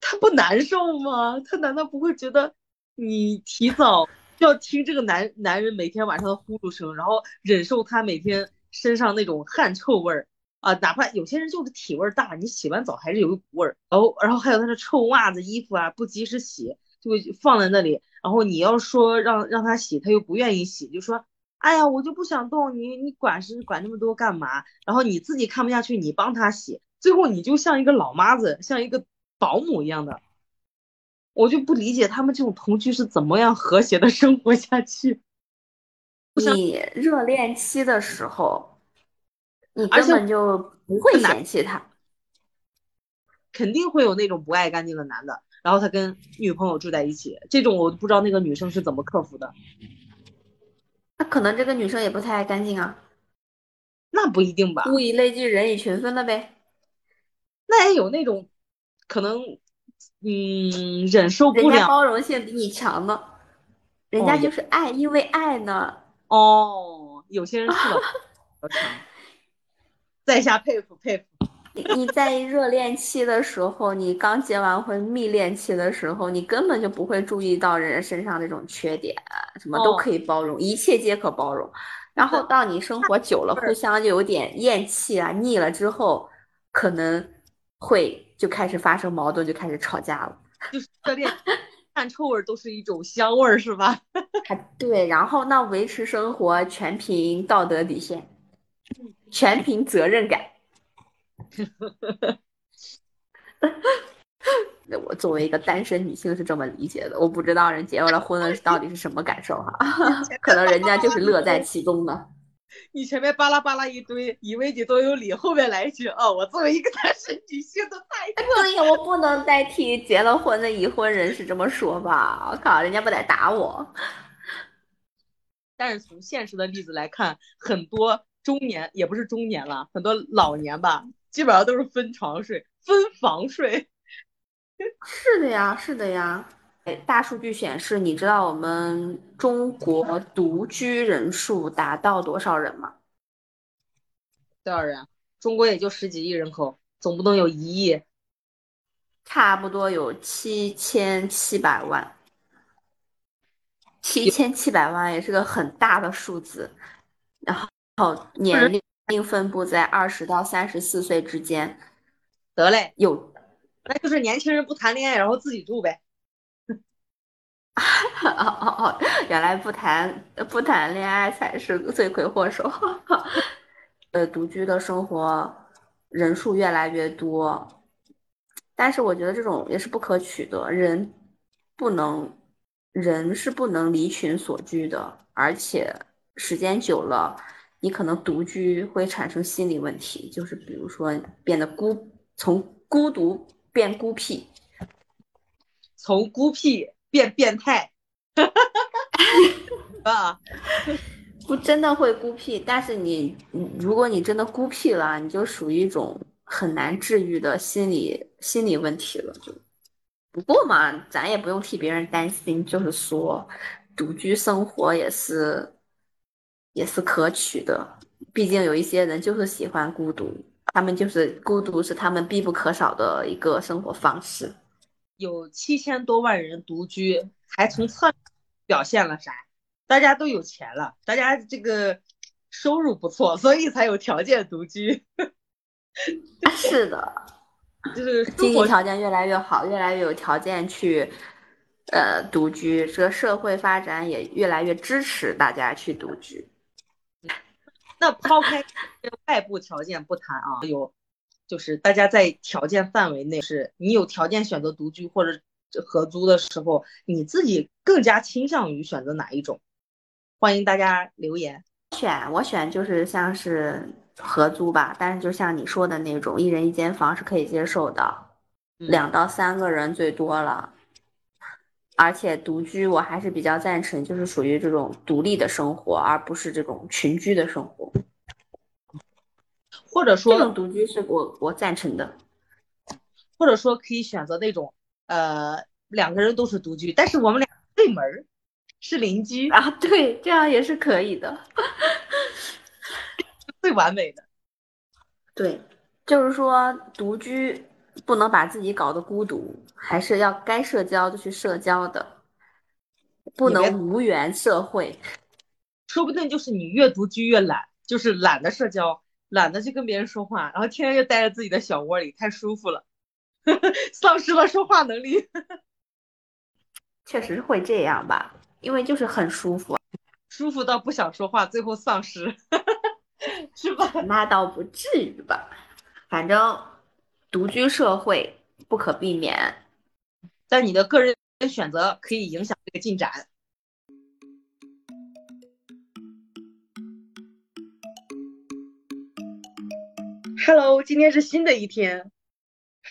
她不难受吗？她难道不会觉得你提早要听这个男男人每天晚上的呼噜声，然后忍受他每天身上那种汗臭味儿？啊，哪怕有些人就是体味大，你洗完澡还是有一股味儿。然后，然后还有他的臭袜子、衣服啊，不及时洗就放在那里。然后你要说让让他洗，他又不愿意洗，就说：“哎呀，我就不想动，你你管是管那么多干嘛？”然后你自己看不下去，你帮他洗，最后你就像一个老妈子，像一个保姆一样的。我就不理解他们这种同居是怎么样和谐的生活下去。你热恋期的时候。你根本就不会嫌弃他，肯定会有那种不爱干净的男的，然后他跟女朋友住在一起，这种我不知道那个女生是怎么克服的。那可能这个女生也不太爱干净啊。那不一定吧。物以类聚，人以群分了呗。那也有那种可能，嗯，忍受不了。人家包容性比你强呢，人家就是爱，因为爱呢。哦，有些人是的，强。在下佩服佩服。你你在热恋期的时候，你刚结完婚，蜜恋期的时候，你根本就不会注意到人身上那种缺点，什么都可以包容，一切皆可包容。然后到你生活久了，互相就有点厌弃啊，腻了之后，可能会就开始发生矛盾，就开始吵架了。就是热恋，汗臭味都是一种香味儿，是吧？还 对，然后那维持生活全凭道德底线。全凭责任感。那 我作为一个单身女性是这么理解的，我不知道人结了婚了到底是什么感受哈，可能人家就是乐在其中呢。你前面巴拉巴拉一堆，以为你都有理，后面来一句哦，我作为一个单身女性的代表，不能，我不能代替结了婚的已婚人士这么说吧？我靠，人家不得打我。但是从现实的例子来看，很多中年也不是中年了，很多老年吧，基本上都是分床睡、分房睡。是的呀，是的呀。哎，大数据显示，你知道我们中国独居人数达到多少人吗？多少人？中国也就十几亿人口，总不能有一亿。差不多有七千七百万，七千七百万也是个很大的数字。然后年龄分布在二十到三十四岁之间。得嘞，有，那就是年轻人不谈恋爱，然后自己住呗。哦哦哦，原来不谈不谈恋爱才是罪魁祸首。呃，独居的生活人数越来越多，但是我觉得这种也是不可取的。人不能，人是不能离群所居的，而且时间久了，你可能独居会产生心理问题，就是比如说变得孤，从孤独变孤僻，从孤僻。变变态，啊，不真的会孤僻，但是你，如果你真的孤僻了，你就属于一种很难治愈的心理心理问题了。就不过嘛，咱也不用替别人担心，就是说，独居生活也是也是可取的。毕竟有一些人就是喜欢孤独，他们就是孤独是他们必不可少的一个生活方式。有七千多万人独居，还从侧表现了啥？大家都有钱了，大家这个收入不错，所以才有条件独居。是的，就是经济条件越来越好，越来越有条件去呃独居，这个社会发展也越来越支持大家去独居。那抛开外部条件不谈啊，有。就是大家在条件范围内，是你有条件选择独居或者合租的时候，你自己更加倾向于选择哪一种？欢迎大家留言。选我选就是像是合租吧，但是就像你说的那种，一人一间房是可以接受的，两到三个人最多了。而且独居我还是比较赞成，就是属于这种独立的生活，而不是这种群居的生活。或者说，这种独居是我我赞成的，或者说可以选择那种，呃，两个人都是独居，但是我们俩对门儿，是邻居啊，对，这样也是可以的，最完美的。对，就是说独居不能把自己搞得孤独，还是要该社交就去社交的，不能无缘社会。说不定就是你越独居越懒，就是懒得社交。懒得去跟别人说话，然后天天就待在自己的小窝里，太舒服了，丧失了说话能力。确实会这样吧，因为就是很舒服，舒服到不想说话，最后丧失，是吧？那倒不至于吧，反正独居社会不可避免，但你的个人选择可以影响这个进展。Hello，今天是新的一天，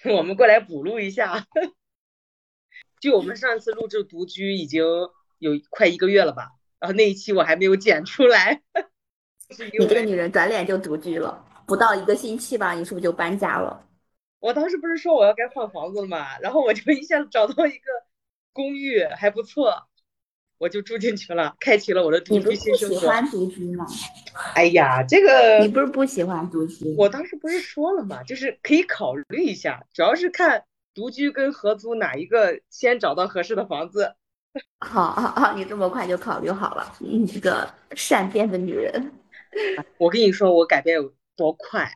我们过来补录一下。就我们上次录制独居已经有快一个月了吧，然后那一期我还没有剪出来。你这个女人转脸就独居了，不到一个星期吧，你是不是就搬家了？我当时不是说我要该换房子了嘛，然后我就一下子找到一个公寓还不错。我就住进去了，开启了我的独居新生活。你不喜欢独居吗？哎呀，这个你不是不喜欢独居？我当时不是说了吗？就是可以考虑一下，主要是看独居跟合租哪一个先找到合适的房子。好好好，你这么快就考虑好了，你这个善变的女人。我跟你说，我改变有多快？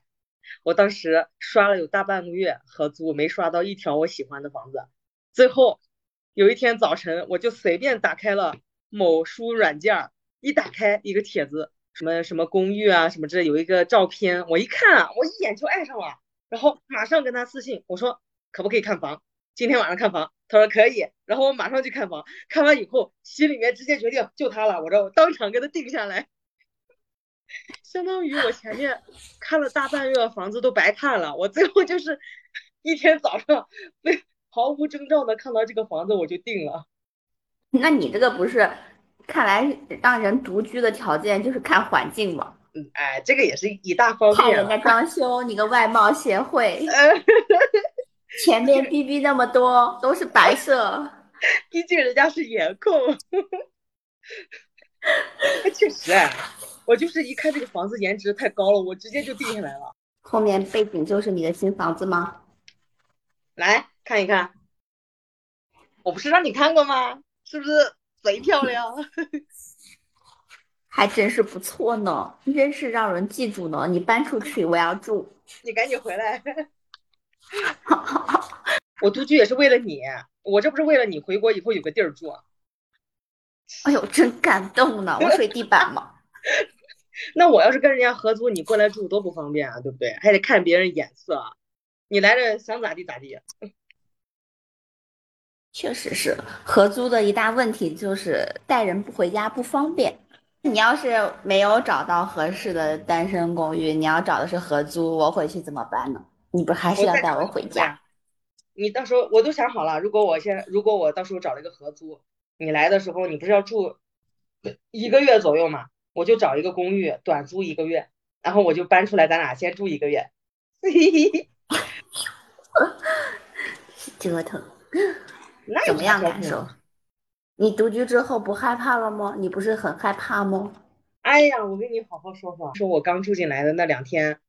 我当时刷了有大半个月合租，没刷到一条我喜欢的房子，最后。有一天早晨，我就随便打开了某书软件儿，一打开一个帖子，什么什么公寓啊，什么这有一个照片，我一看啊，我一眼就爱上了，然后马上跟他私信，我说可不可以看房？今天晚上看房？他说可以，然后我马上去看房，看完以后心里面直接决定就他了，我这当场给他定下来。相当于我前面看了大半月房子都白看了，我最后就是 一天早上被毫无征兆的看到这个房子我就定了。那你这个不是，看来让人独居的条件就是看环境嘛？嗯，哎，这个也是一大方面。看人家装修，你个外貌协会，前面逼逼那么多都是白色，毕竟人家是颜控。确实，我就是一看这个房子颜值太高了，我直接就定下来了。后面背景就是你的新房子吗？来看一看，我不是让你看过吗？是不是贼漂亮？还真是不错呢，真是让人记住呢。你搬出去，我要住。你赶紧回来。我独居也是为了你，我这不是为了你回国以后有个地儿住。哎呦，真感动呢！我睡地板吗？那我要是跟人家合租，你过来住多不方便啊，对不对？还得看别人眼色。你来这想咋地咋地。确实是合租的一大问题，就是带人不回家不方便。你要是没有找到合适的单身公寓，你要找的是合租，我回去怎么办呢？你不还是要带我回家？你到时候我都想好了，如果我现如果我到时候找了一个合租，你来的时候你不是要住一个月左右嘛？我就找一个公寓短租一个月，然后我就搬出来，咱俩先住一个月。折腾。怎么样感受？你独居之后不害怕了吗？你不是很害怕吗？哎呀，我跟你好好说说，说我刚住进来的那两天，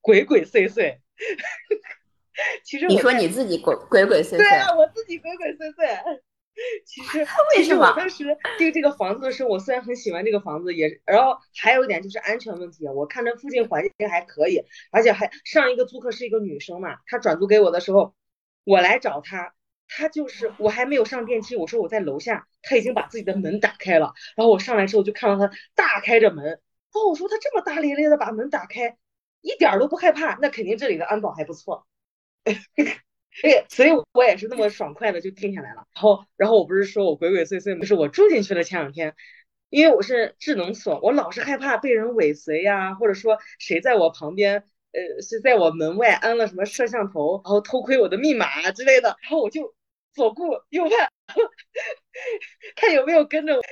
鬼鬼祟祟。其实你说你自己鬼鬼鬼祟祟。对啊，我自己鬼鬼祟祟。其实 为什么？当时订这个房子的时候，我虽然很喜欢这个房子，也然后还有一点就是安全问题。我看着附近环境还可以，而且还上一个租客是一个女生嘛，她转租给我的时候，我来找她。她就是我还没有上电梯，我说我在楼下，她已经把自己的门打开了。然后我上来之后就看到她大开着门，然后我说她这么大咧咧的把门打开，一点都不害怕，那肯定这里的安保还不错。哎，所以我也是那么爽快的就定下来了。然后，然后我不是说我鬼鬼祟祟，就是我住进去了前两天，因为我是智能锁，我老是害怕被人尾随呀，或者说谁在我旁边。呃，是在我门外安了什么摄像头，然后偷窥我的密码之类的，然后我就左顾右盼，看有没有跟着我，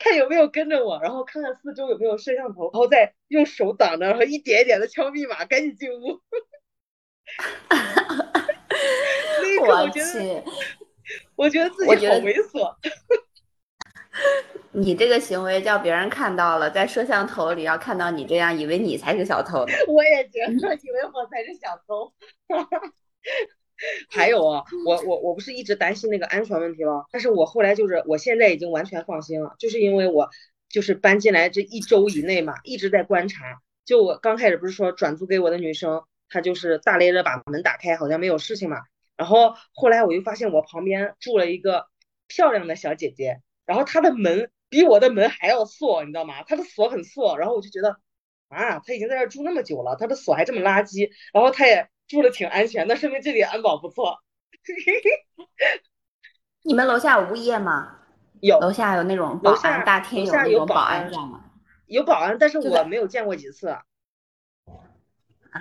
看有没有跟着我，然后看看四周有没有摄像头，然后再用手挡着，然后一点一点的敲密码，赶紧进屋。那一刻我觉得，我觉得自己好猥琐。你这个行为叫别人看到了，在摄像头里要看到你这样，以为你才是小偷。我也觉得，以为我才是小偷。还有啊，我我我不是一直担心那个安全问题吗？但是我后来就是，我现在已经完全放心了，就是因为我就是搬进来这一周以内嘛，一直在观察。就我刚开始不是说转租给我的女生，她就是大咧咧把门打开，好像没有事情嘛。然后后来我就发现我旁边住了一个漂亮的小姐姐，然后她的门。比我的门还要锁，你知道吗？她的锁很锁，然后我就觉得，啊，她已经在这住那么久了，她的锁还这么垃圾，然后她也住的挺安全，那说明这里安保不错。你们楼下有物业吗？有，楼下有那种保安大厅，有那种保安吗？有保安，但是我没有见过几次。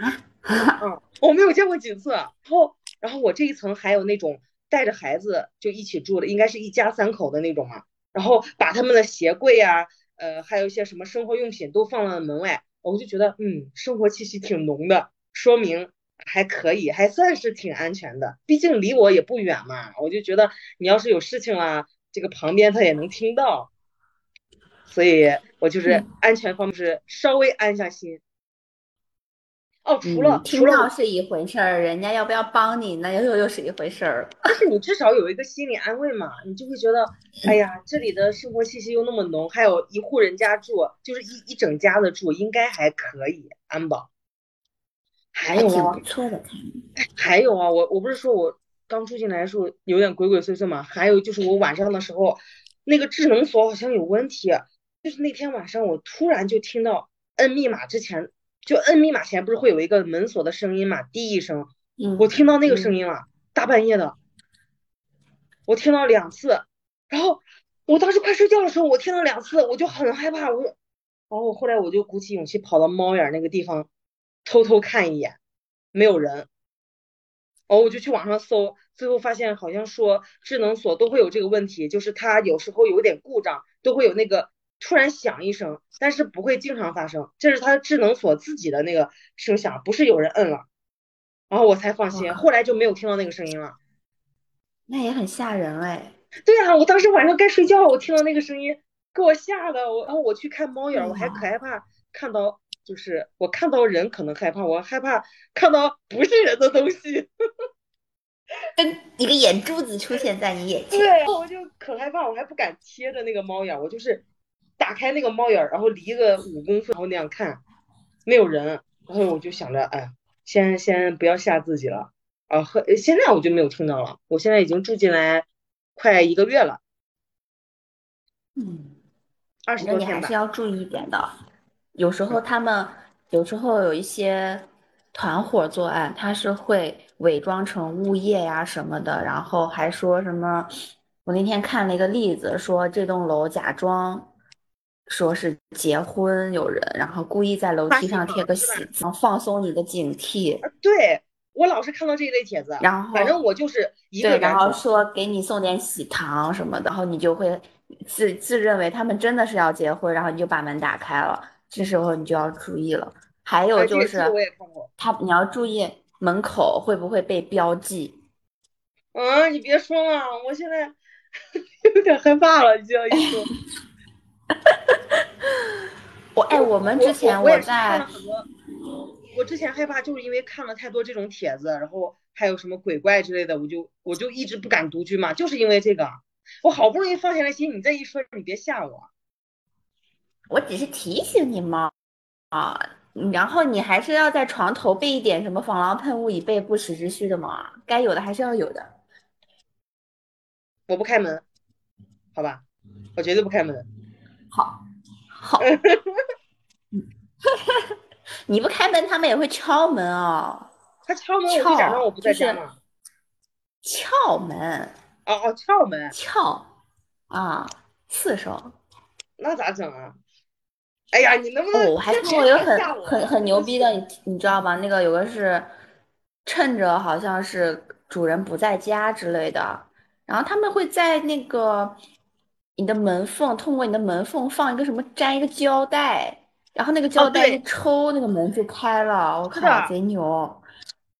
啊？嗯，我没有见过几次。然后，然后我这一层还有那种带着孩子就一起住的，应该是一家三口的那种嘛。然后把他们的鞋柜呀，呃，还有一些什么生活用品都放了门外，我就觉得，嗯，生活气息挺浓的，说明还可以，还算是挺安全的。毕竟离我也不远嘛，我就觉得你要是有事情啊，这个旁边他也能听到，所以我就是安全方面是稍微安下心。哦，除了听到是一回事儿，人家要不要帮你，那又又又是一回事儿。但是你至少有一个心理安慰嘛，你就会觉得，哎呀，这里的生活气息又那么浓，还有一户人家住，就是一一整家的住，应该还可以安保。还有啊，不错的。还有啊，我我不是说我刚住进来的时候有点鬼鬼祟祟嘛，还有就是我晚上的时候，那个智能锁好像有问题，就是那天晚上我突然就听到摁密码之前。就摁密码前不是会有一个门锁的声音嘛？滴一声，我听到那个声音了，大半夜的，我听到两次，然后我当时快睡觉的时候，我听到两次，我就很害怕，我然后后来我就鼓起勇气跑到猫眼那个地方，偷偷看一眼，没有人。哦，我就去网上搜，最后发现好像说智能锁都会有这个问题，就是它有时候有点故障，都会有那个突然响一声，但是不会经常发生，这是它智能锁自己的那个声响，不是有人摁了。然后我才放心，后来就没有听到那个声音了。那也很吓人哎。对啊，我当时晚上该睡觉，我听到那个声音，给我吓的。我然后我去看猫眼，我还可害怕看到，就是我看到人可能害怕，我害怕看到不是人的东西。跟一个眼珠子出现在你眼前。对，我就可害怕，我还不敢贴着那个猫眼，我就是打开那个猫眼，然后离个五公分，然后那样看，没有人。然后我就想着，哎。先先不要吓自己了啊！和现在我就没有听到了。我现在已经住进来快一个月了。嗯，二十多天你还是要注意一点的。有时候他们有时候有一些团伙作案，他是会伪装成物业呀什么的，然后还说什么。我那天看了一个例子，说这栋楼假装。说是结婚有人，然后故意在楼梯上贴个喜字，放松你的警惕。对我老是看到这一类帖子，然后反正我就是一个，然后说给你送点喜糖什么的，然后你就会自自认为他们真的是要结婚，然后你就把门打开了，这时候你就要注意了。还有就是他你要注意门口会不会被标记。嗯，你别说了，我现在 有点害怕了，你这样一说。我哎，我们之前我在，我之前害怕就是因为看了太多这种帖子，然后还有什么鬼怪之类的，我就我就一直不敢独居嘛，就是因为这个，我好不容易放下来心，你这一说，你别吓我，我只是提醒你嘛，啊，然后你还是要在床头备一点什么防狼喷雾，以备不时之需的嘛，该有的还是要有的。我不开门，好吧。我绝对不开门。好，好。你不开门，他们也会敲门哦。他敲门，我假装我不在家吗？撬门。哦哦，撬门。撬。啊，四声。那咋整啊？哎呀，你能不能？我还看过有很很很牛逼的，你你知道吗？那个有个是趁着好像是主人不在家之类的，然后他们会在那个。你的门缝，通过你的门缝放一个什么，粘一个胶带，然后那个胶带一抽，那个门就开了。我靠，贼牛！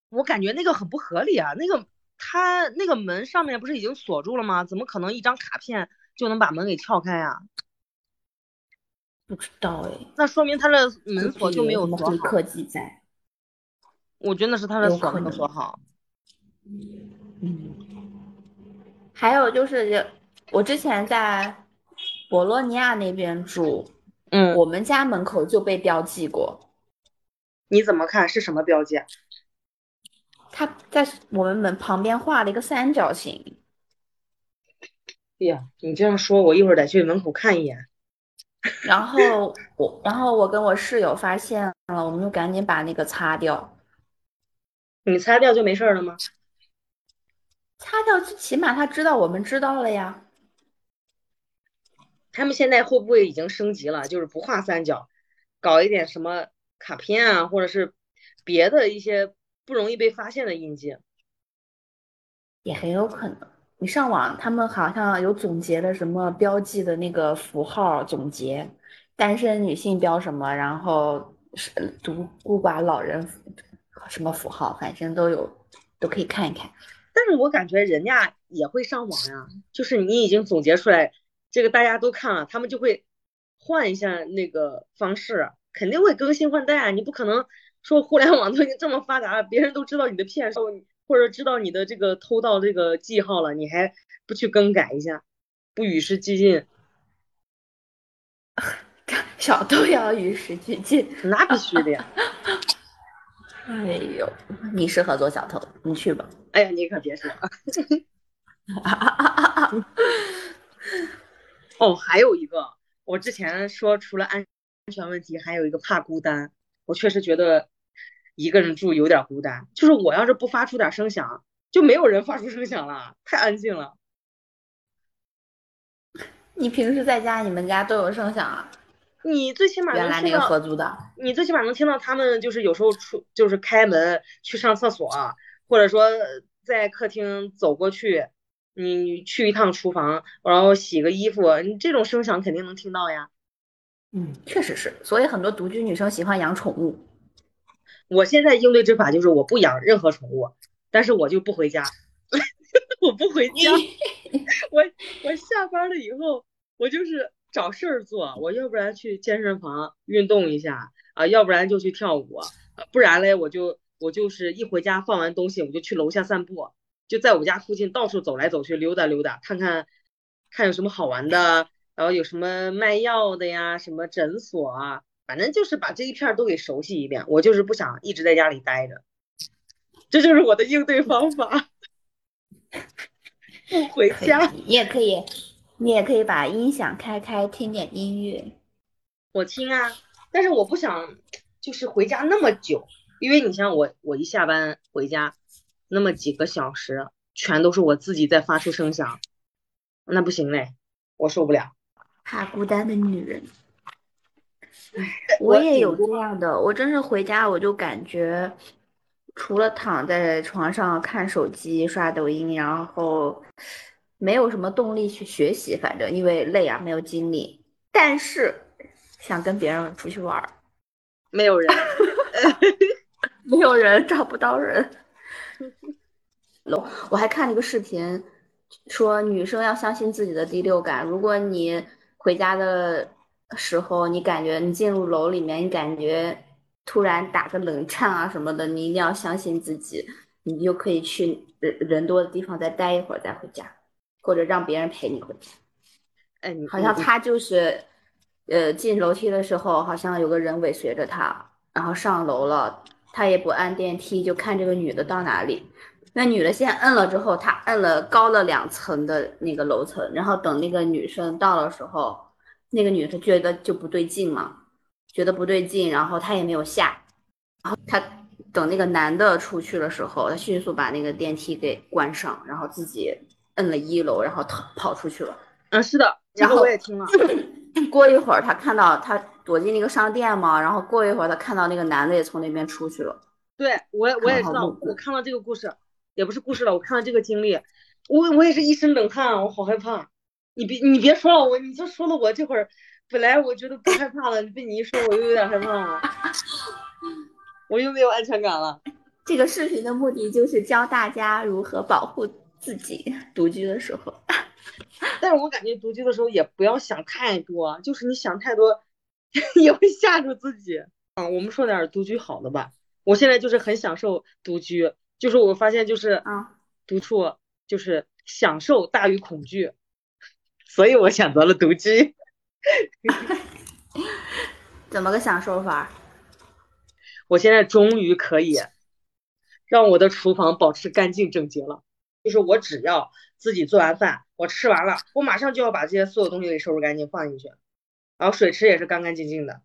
我感觉那个很不合理啊，那个他那个门上面不是已经锁住了吗？怎么可能一张卡片就能把门给撬开啊？不知道哎，那说明他的门锁就没有锁好。科技在，我觉得是他的锁没有锁好。嗯，还有就是。我之前在博洛尼亚那边住，嗯，我们家门口就被标记过。你怎么看是什么标记？啊他在我们门旁边画了一个三角形。哎呀，你这样说，我一会儿得去门口看一眼。然后我，然后我跟我室友发现了，我们就赶紧把那个擦掉。你擦掉就没事了吗？擦掉，最起码他知道我们知道了呀。他们现在会不会已经升级了？就是不画三角，搞一点什么卡片啊，或者是别的一些不容易被发现的印记，也很有可能。你上网，他们好像有总结的什么标记的那个符号总结，单身女性标什么，然后是独孤寡老人什么符号，反正都有，都可以看一看。但是我感觉人家也会上网呀，就是你已经总结出来。这个大家都看了，他们就会换一下那个方式，肯定会更新换代啊！你不可能说互联网都已经这么发达了，别人都知道你的骗术，或者知道你的这个偷盗这个记号了，你还不去更改一下，不与时俱进？小偷要与时俱进，那必须的呀！哎呦，你适合做小偷，你去吧。哎呀，你可别说。哦，还有一个，我之前说除了安安全问题，还有一个怕孤单。我确实觉得一个人住有点孤单，就是我要是不发出点声响，就没有人发出声响了，太安静了。你平时在家，你们家都有声响啊？你最起码原来那个合租的，你最起码能听到他们就是有时候出就是开门去上厕所，或者说在客厅走过去，你去一趟厨房，然后洗个衣服，你这种声响肯定能听到呀。嗯，确实是，所以很多独居女生喜欢养宠物。我现在应对之法就是我不养任何宠物，但是我就不回家，我不回家，我我下班了以后，我就是找事儿做，我要不然去健身房运动一下啊，要不然就去跳舞，啊不然嘞我就我就是一回家放完东西我就去楼下散步，就在我家附近到处走来走去溜达溜达，看看看有什么好玩的，然后有什么卖药的呀，什么诊所啊，反正就是把这一片儿都给熟悉一遍。我就是不想一直在家里待着，这就是我的应对方法。不回家，，你也可以，你也可以把音响开开，听点音乐。我听啊，但是我不想就是回家那么久，因为你像我，我一下班回家那么几个小时，全都是我自己在发出声响，那不行嘞，我受不了。怕孤单的女人。我我也有这样的，我真是回家我就感觉，除了躺在床上看手机、刷抖音，然后没有什么动力去学习，反正因为累啊，没有精力。但是想跟别人出去玩儿，没有人 没有人，找不到人。我还看了一个视频，说女生要相信自己的第六感。如果你回家的时候，你感觉你进入楼里面，你感觉突然打个冷颤啊什么的，你一定要相信自己，你就可以去人人多的地方再待一会儿再回家，或者让别人陪你回家。哎，好像他就是，呃，进楼梯的时候好像有个人尾随着他，然后上楼了，他也不按电梯，就看这个女的到哪里。那女的先摁了之后，他摁了高了两层的那个楼层，然后等那个女生到的时候，那个女的觉得就不对劲嘛，觉得不对劲，然后她也没有下，然后她等那个男的出去的时候，她迅速把那个电梯给关上，然后自己摁了一楼，然后逃跑出去了。嗯，是的，这个然后我也听了。过一会儿，他看到他躲进那个商店嘛，然后过一会儿，他看到那个男的也从那边出去了。对我也我也知道，我看到这个故事，也不是故事了，我看到这个经历，我我也是一身冷汗，我好害怕。你别你别说了，我你就说了，我这会儿本来我觉得不害怕了，被你一说，我又有点害怕了，我又没有安全感了。这个视频的目的就是教大家如何保护自己独居的时候。但是我感觉独居的时候也不要想太多，就是你想太多 也会吓住自己。嗯，我们说点独居好的吧。我现在就是很享受独居，就是我发现就是啊独处就是享受大于恐惧，所以我选择了独居。怎么个享受法？我现在终于可以让我的厨房保持干净整洁了。就是我只要自己做完饭，我吃完了，我马上就要把这些所有东西给收拾干净放进去，然后水池也是干干净净的，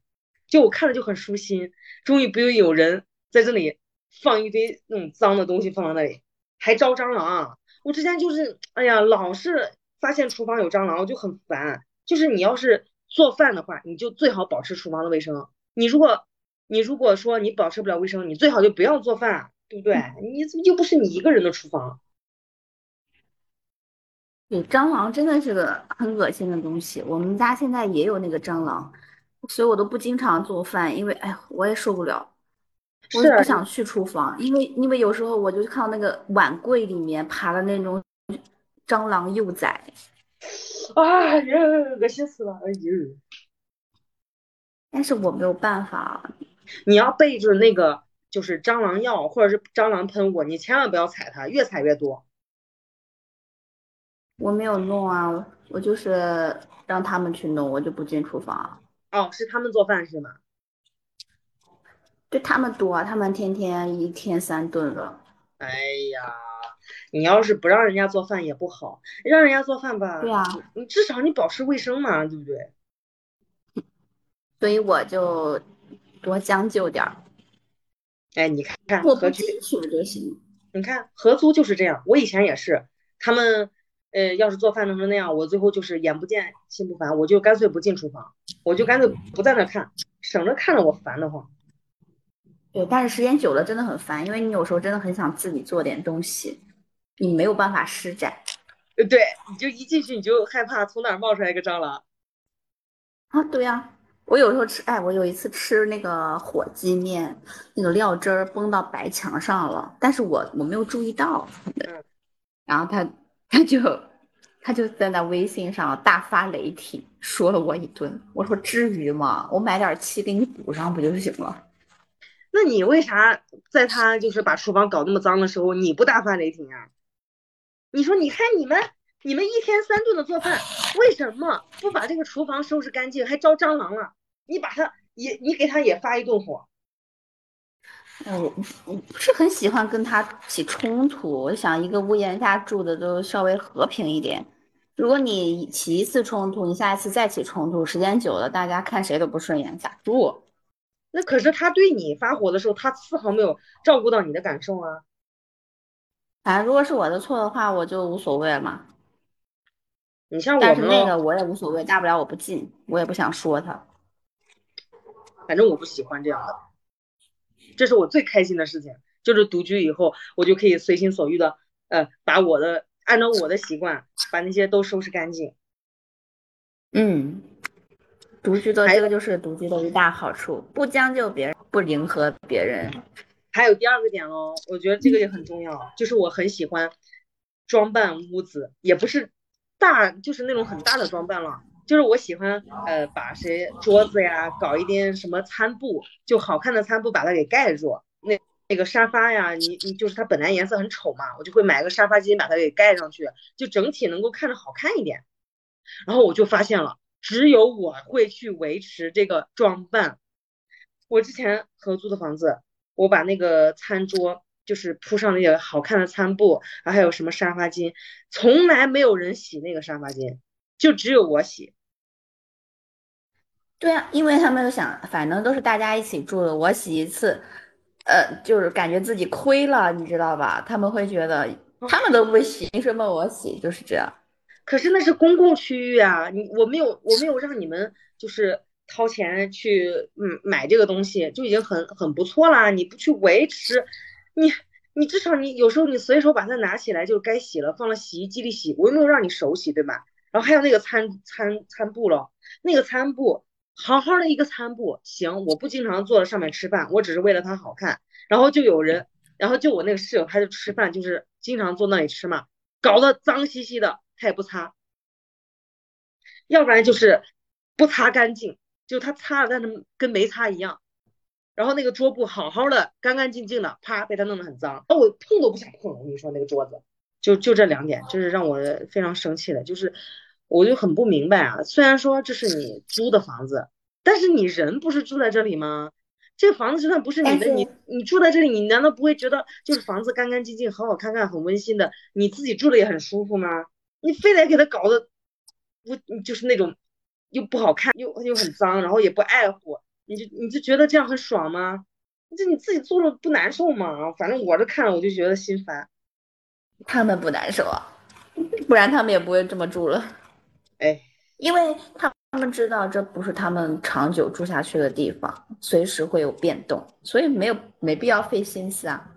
就我看着就很舒心。终于不用有人在这里放一堆那种脏的东西放到那里，还招蟑螂。我之前就是，哎呀，老是发现厨房有蟑螂，我就很烦。就是你要是做饭的话，你就最好保持厨房的卫生。你如果你如果说你保持不了卫生，你最好就不要做饭，对不对？你又不是你一个人的厨房。对，蟑螂真的是个很恶心的东西。我们家现在也有那个蟑螂，所以我都不经常做饭，因为哎，我也受不了。我是啊不想去厨房，因为因为有时候我就看到那个碗柜里面爬的那种蟑螂幼崽，啊呀，恶心死了！哎呦，但是我没有办法。你要备着那个就是蟑螂药或者是蟑螂喷雾，你千万不要踩它，越踩越多。我没有弄啊，我就是让他们去弄，我就不进厨房啊。哦，是他们做饭是吗？对他们多啊，他们天天一天三顿了。哎呀，你要是不让人家做饭也不好，让人家做饭吧，对啊，你至少你保持卫生嘛，对不对？所以我就多将就点儿，哎，你看我不合居，进去就行。你看合租就是这样，我以前也是，他们呃要是做饭弄成那样，我最后就是眼不见心不烦，我就干脆不进厨房，我我就干脆不在那看，省着看着我烦得慌。对，但是时间久了真的很烦，因为你有时候真的很想自己做点东西，你没有办法施展。呃，对，你就一进去你就害怕从哪儿冒出来一个蟑螂。啊，对呀，我有时候吃，哎，我有一次吃那个火鸡面，那个料汁儿崩到白墙上了，但是我我没有注意到，嗯，然后他他就他就在那微信上大发雷霆，说了我一顿。我说至于吗？我买点漆给你补上不就行了？那你为啥在他就是把厨房搞那么脏的时候，你不大发雷霆啊？你说，你看你们，你们一天三顿的做饭，为什么不把这个厨房收拾干净，还招蟑螂了？你把他也，你给他也发一顿火。我我不是很喜欢跟他起冲突，我想一个屋檐下住的都稍微和平一点。如果你起一次冲突，你下一次再起冲突，时间久了，大家看谁都不顺眼，咋住？那可是他对你发火的时候，他丝毫没有照顾到你的感受啊。反正如果是我的错的话，我就无所谓了嘛。你像我但是那个我也无所谓，大不了我不进，我也不想说他。反正我不喜欢这样的，这是我最开心的事情，就是独居以后，我就可以随心所欲的，呃，把我的按照我的习惯，把那些都收拾干净。嗯。独居的这个就是独居的一大好处，不将就别人，不迎合别人。还有第二个点喽，我觉得这个也很重要，就是我很喜欢装扮屋子，也不是大，就是那种很大的装扮了，就是我喜欢呃把谁桌子呀搞一点什么餐布，就好看的餐布把它给盖住。那那个沙发呀，你你就是它本来颜色很丑嘛，我就会买个沙发巾把它给盖上去，就整体能够看着好看一点。然后我就发现了。只有我会去维持这个装扮。我之前合租的房子，我把那个餐桌就是铺上那些好看的餐布，还有什么沙发巾，从来没有人洗那个沙发巾，就只有我洗。对啊，因为他们想，反正都是大家一起住的，我洗一次，呃，就是感觉自己亏了，你知道吧？他们会觉得他们都不洗，凭什么我洗？就是这样。可是那是公共区域啊，你我没有我没有让你们就是掏钱去嗯买这个东西就已经很很不错啦。你不去维持，你你至少你有时候你随手把它拿起来就该洗了，放了洗衣机里洗，我又没有让你手洗对吧？然后还有那个餐餐餐布咯，那个餐布好好的一个餐布，行，我不经常坐在上面吃饭，我只是为了它好看。然后就有人，然后就我那个室友，他就吃饭就是经常坐那里吃嘛，搞得脏兮兮的。他也不擦，要不然就是不擦干净，就他擦了，但是跟没擦一样。然后那个桌布好好的、干干净净的，啪被他弄得很脏，我碰都不想碰。我跟你说那个桌子，就就这两点，就是让我非常生气的。就是我就很不明白啊，虽然说这是你租的房子，但是你人不是住在这里吗？这个房子就算不是你的，你你住在这里，你难道不会觉得就是房子干干净净、好好看看、很温馨的，你自己住的也很舒服吗？你非得给他搞得不，就是那种又不好看，又又很脏，然后也不爱护，你就你就觉得这样很爽吗？这你自己住了不难受吗？反正我这看了我就觉得心烦。他们不难受啊，不然他们也不会这么住了。哎，因为他们知道这不是他们长久住下去的地方，随时会有变动，所以没有没必要费心思啊。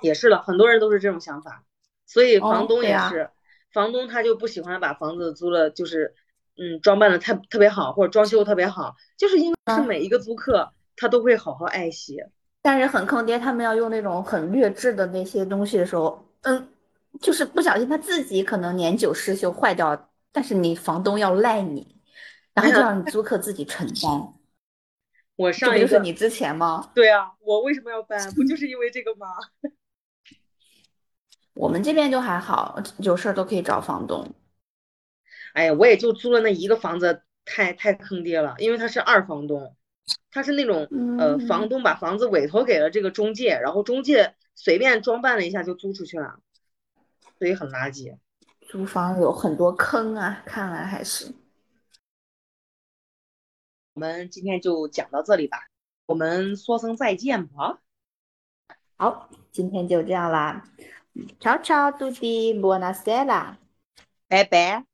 也是了，很多人都是这种想法，所以房东也是。房东他就不喜欢把房子租了，就是嗯装扮的太特别好，或者装修特别好，就是因为是每一个租客他都会好好爱惜。但是很坑爹，他们要用那种很劣质的那些东西的时候，嗯，就是不小心他自己可能年久失修坏掉，但是你房东要赖你，然后就让你租客自己承担。我上一个就是你之前吗？对啊，我为什么要搬？不就是因为这个吗？我们这边就还好，有事儿都可以找房东。哎呀，我也就租了那一个房子，太太坑爹了，因为他是二房东，他是那种呃，房东把房子委托给了这个中介，然后中介随便装扮了一下就租出去了，所以很垃圾。租房有很多坑啊，看来还是。我们今天就讲到这里吧，我们说声再见吧。好，今天就这样啦。Ciao ciao tutti, buonasera. Bye bye.